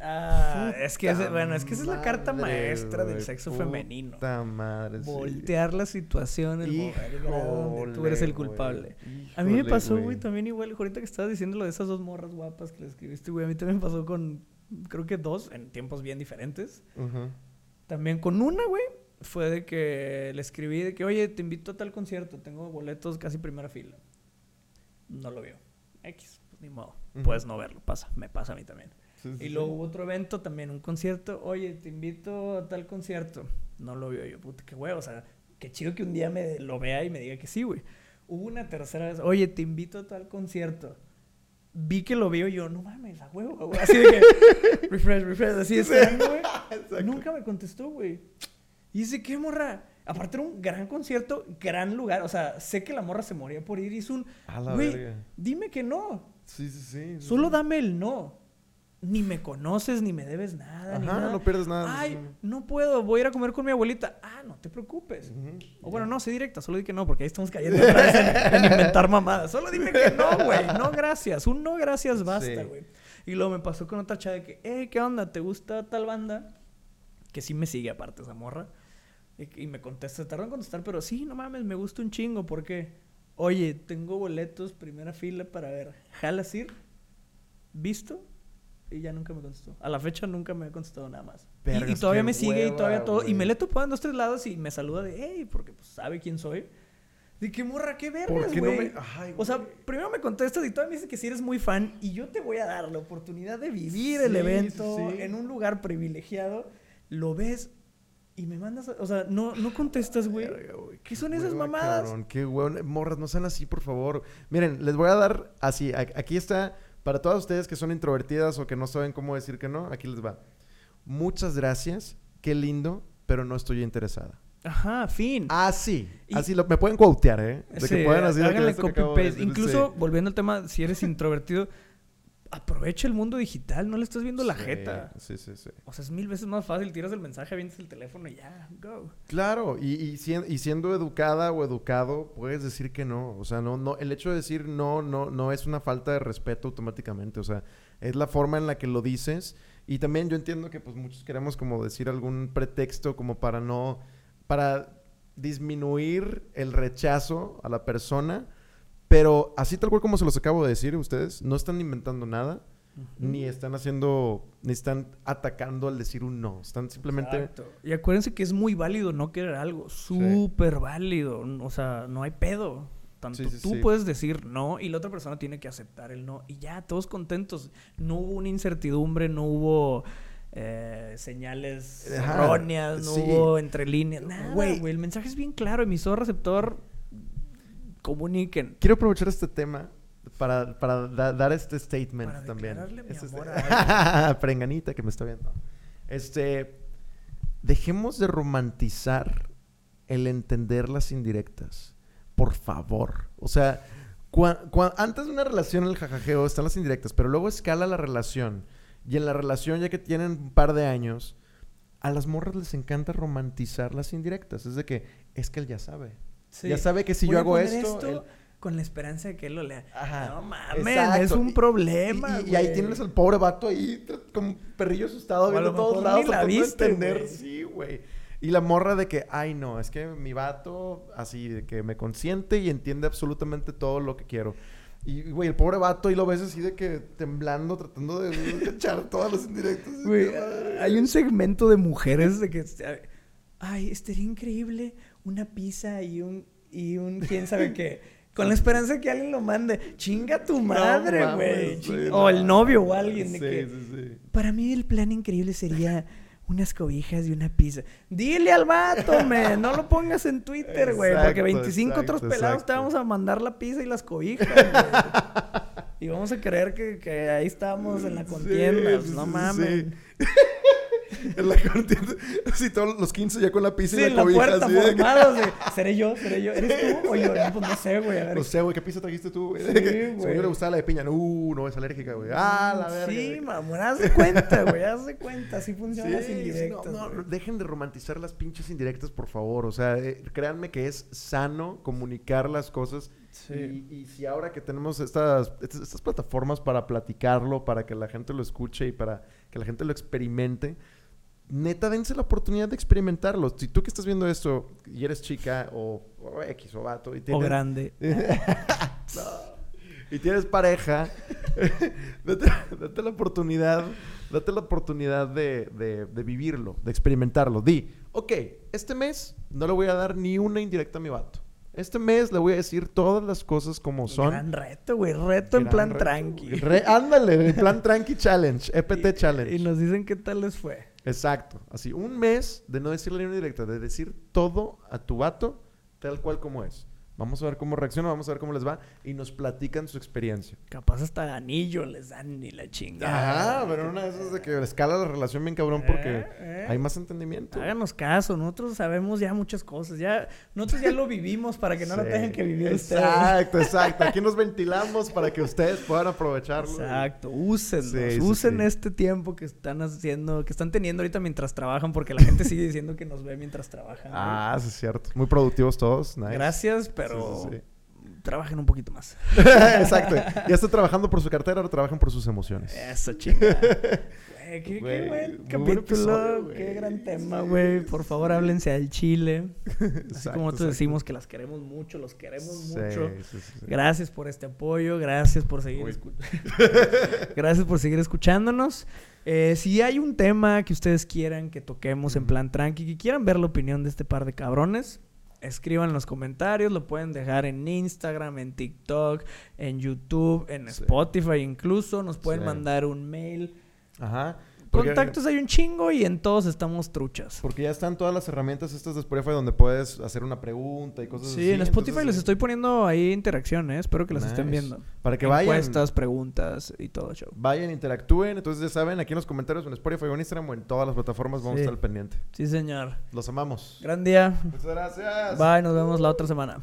Ah, es que, ese- bueno, es que esa es la carta madre, maestra del sexo puta femenino. madre, sí. Voltear la situación el donde tú eres el Híjole, culpable. A mí me Híjole, pasó, güey, también igual, ahorita que estabas diciendo lo de esas dos morras guapas que le escribiste, güey, a mí también pasó con, creo que dos, en tiempos bien diferentes. También con una, güey, fue de que le escribí de que, oye, te invito a tal concierto, tengo boletos casi primera fila. No lo vio. X, pues ni modo. Puedes no verlo, pasa, me pasa a mí también. Sí, sí, Y sí. luego hubo otro evento también, un concierto. Oye, te invito a tal concierto. No lo vio yo, puta, qué güey. O sea, qué chido que un día me lo vea y me diga que sí, güey. Hubo una tercera vez. Oye, te invito a tal concierto. Vi que lo vio y yo, no mames, a huevo, güey. Así de que, refresh, refresh, así. Exacto. Nunca me contestó, güey. Y dice, ¿qué morra? Aparte era un gran concierto, gran lugar. O sea, sé que la morra se moría por ir. Hizo un, A la güey, verga. dime que no. Sí, sí, sí. sí, Solo dame el no. Ni me conoces, ni me debes nada, ni Ajá, nada. no pierdes nada. Ay, no puedo, voy a ir a comer con mi abuelita. Ah, no te preocupes. O bueno, no, sé directa, solo di que no, porque ahí estamos cayendo otra vez en, en inventar mamadas. Solo dime que no, güey. No, gracias. Un no, gracias, basta, Sí. güey. Y luego me pasó con otra chava de que, hey, ¿qué onda? ¿Te gusta tal banda? Que sí me sigue aparte esa morra. Y, y me contesta, tardó en contestar, pero sí, no mames, me gusta un chingo. ¿Por qué? Oye, tengo boletos, primera fila para ver. ¿Jalas ir? ¿Visto? Y ya nunca me contestó. A la fecha nunca me ha contestado nada más. Y- y, todavía me sigue y todavía todo. Y me le topado en dos, tres lados y me saluda de, hey, porque pues sabe quién soy. De qué morra, qué ¿Por vergas, no güey. me.? Ay, O sea, primero me contestas y todavía me dices que si eres muy fan y yo te voy a dar la oportunidad de vivir el Sí, evento sí, sí. en un lugar privilegiado. Lo ves y me mandas, a- o sea, no, no contestas, güey. ¿Qué son esas hueva, mamadas? cabrón, qué hueón. Morras, no sean así, por favor. Miren, les voy a dar así. a- Aquí está. Para todas ustedes que son introvertidas o que no saben cómo decir que no, aquí les va. Muchas gracias. Qué lindo, pero no estoy interesada. Ajá, fin. Ah, sí. Y- Así lo, me pueden quotear, ¿eh? De Sí, que pueden así háganle que copy-paste. decir, Incluso, sí. volviendo al tema, si eres introvertido, aprovecha el mundo digital, no le estás viendo la Sí, jeta. Sí, sí, sí. O sea, es mil veces más fácil, tiras el mensaje, avientas el teléfono y ya, go. Claro, y, y, y siendo educada o educado, puedes decir que no. O sea, no, no, el hecho de decir no, no, no es una falta de respeto automáticamente. O sea, es la forma en la que lo dices. Y también yo entiendo que pues muchos queremos como decir algún pretexto como para no, para disminuir el rechazo a la persona. Pero así tal cual como se los acabo de decir, ustedes no están inventando nada, ni están haciendo, ni están atacando al decir un no. Están simplemente... Exacto. Y acuérdense que es muy válido no querer algo, súper válido. O sea, no hay pedo. Tanto Sí, sí, tú puedes decir no y la otra persona tiene que aceptar el no. Y ya, todos contentos. No hubo una incertidumbre, no hubo eh, señales erróneas, no hubo entre líneas. Nada, güey. El mensaje es bien claro. Emisor, receptor, comuniquen. Quiero aprovechar este tema para, para da- dar este statement Para también. mi Este- amor Prenganita que me está viendo. Este, dejemos de romantizar el entender las indirectas. Por favor. O sea, cua- cua- antes de una relación, el jajajeo, están las indirectas, pero luego escala la relación. Y en la relación, ya que tienen un par de años, a las morras les encanta romantizar las indirectas. Es de que, es que él ya sabe. Sí. Ya sabe que si Voy yo hago poner esto, él- con la esperanza de que él lo lea. Ajá. No mames, Exacto. es un Y- problema. Y, y ahí güey. tienes al pobre vato ahí, como perrillo asustado, viendo todos lados, ni la viste, entender. Sí, güey. Y la morra de que, ay, no, es que mi vato, así, de que me consiente y entiende absolutamente todo lo que quiero. Y, güey, el pobre vato, y lo ves así de que temblando, tratando de, de echar todas las indirectas. Güey, hay un segmento de mujeres de que... Ay, estaría increíble una pizza y un... Y un quién sabe qué. Con la esperanza de que alguien lo mande. Chinga tu madre, güey. o el novio o alguien. De Sí, que, sí, sí. Para mí el plan increíble sería unas cobijas y una pizza. Dile al vato, man. No lo pongas en Twitter, güey. Porque Exacto, 25 exacto, otros pelados te vamos a mandar la pizza y las cobijas, güey. Y vamos a creer que, que ahí estamos en la contienda. Sí, pues, no mames. sí. En la. Así todos los 15 ya con la pizza Sí, y la la cobija. puerta, así de que- formados de... ¿Seré yo? ¿Seré yo? ¿Eres tú o yo? No, pues no sé, güey. A ver. No sé, güey, ¿qué pizza trajiste tú, güey? Sí, güey. Según yo le gustaba la de piña. No, no, es alérgica, güey. Ah, la verga. Sí, mamón, haz de cuenta, güey. Haz de cuenta. Así funcionan las Sí, indirectas. no, dejen de romantizar las pinches indirectas, por favor. O sea, eh, créanme que es sano comunicar las cosas. Sí. Y, y si ahora que tenemos estas, estas, estas plataformas para platicarlo, para que la gente lo escuche y para que la gente lo experimente, neta, dense la oportunidad de experimentarlo. Si tú que estás viendo esto y eres chica o, o X o vato y O tienes, grande. y tienes pareja, date, date la oportunidad, date la oportunidad de, de- de vivirlo, de experimentarlo. Di, ok, este mes no le voy a dar ni una indirecta a mi vato. Este mes le voy a decir todas las cosas como son. Gran reto, güey. Reto en plan reto, tranqui. Re- ándale, en plan tranqui challenge, EPT challenge. Y nos dicen qué tal les fue. Exacto. Así, un mes de no decirle ni una directa, de decir todo a tu vato tal cual como es. Vamos a ver cómo reacciona, vamos a ver cómo les va y nos platican su experiencia. Capaz hasta anillo les dan ni la chingada. Ajá, pero una de esas de que escala la relación bien cabrón porque Eh, eh. hay más entendimiento. Háganos caso, nosotros sabemos ya muchas cosas. Ya, nosotros ya lo vivimos para que no lo Sí. tengan que vivir ustedes. Exacto, exacto. Aquí nos ventilamos para que ustedes puedan aprovecharlo. Exacto, úsenlos, Sí, sí, usen este tiempo que están haciendo, que están teniendo ahorita mientras trabajan, porque la gente sigue diciendo que nos ve mientras trabajan. Ah, sí es cierto. Muy productivos todos. Nice. Gracias, pero Sí, sí, trabajen un poquito más. exacto. Ya está trabajando por su cartera, ahora trabajan por sus emociones. Eso, chingada. Güey, qué, buen capítulo, episodio, güey. qué gran tema, güey. Por favor, háblense al chile. Así como nosotros exacto. decimos que las queremos mucho, los queremos mucho. Gracias por este apoyo, gracias por seguir gracias por seguir escuchándonos. Eh, si hay un tema que ustedes quieran que toquemos en plan tranqui, que quieran ver la opinión de este par de cabrones, escriban los comentarios, lo pueden dejar en Instagram, en TikTok, en YouTube, en Sí. Spotify incluso, nos pueden Sí. mandar un mail. Ajá. Porque- Contactos hay un chingo y en todos estamos truchas. Porque ya están todas las herramientas estas de Spotify donde puedes hacer una pregunta y cosas así. Sí, en Spotify entonces, les estoy poniendo ahí interacción, ¿eh? Espero que las estén viendo. Para que vayan. Encuestas, preguntas y todo show. Vayan, interactúen. Entonces ya saben, aquí en los comentarios en Spotify o en Instagram o en todas las plataformas vamos Sí. a estar al pendiente. Sí, señor. Los amamos. Gran día. Muchas gracias. Bye, nos vemos la otra semana.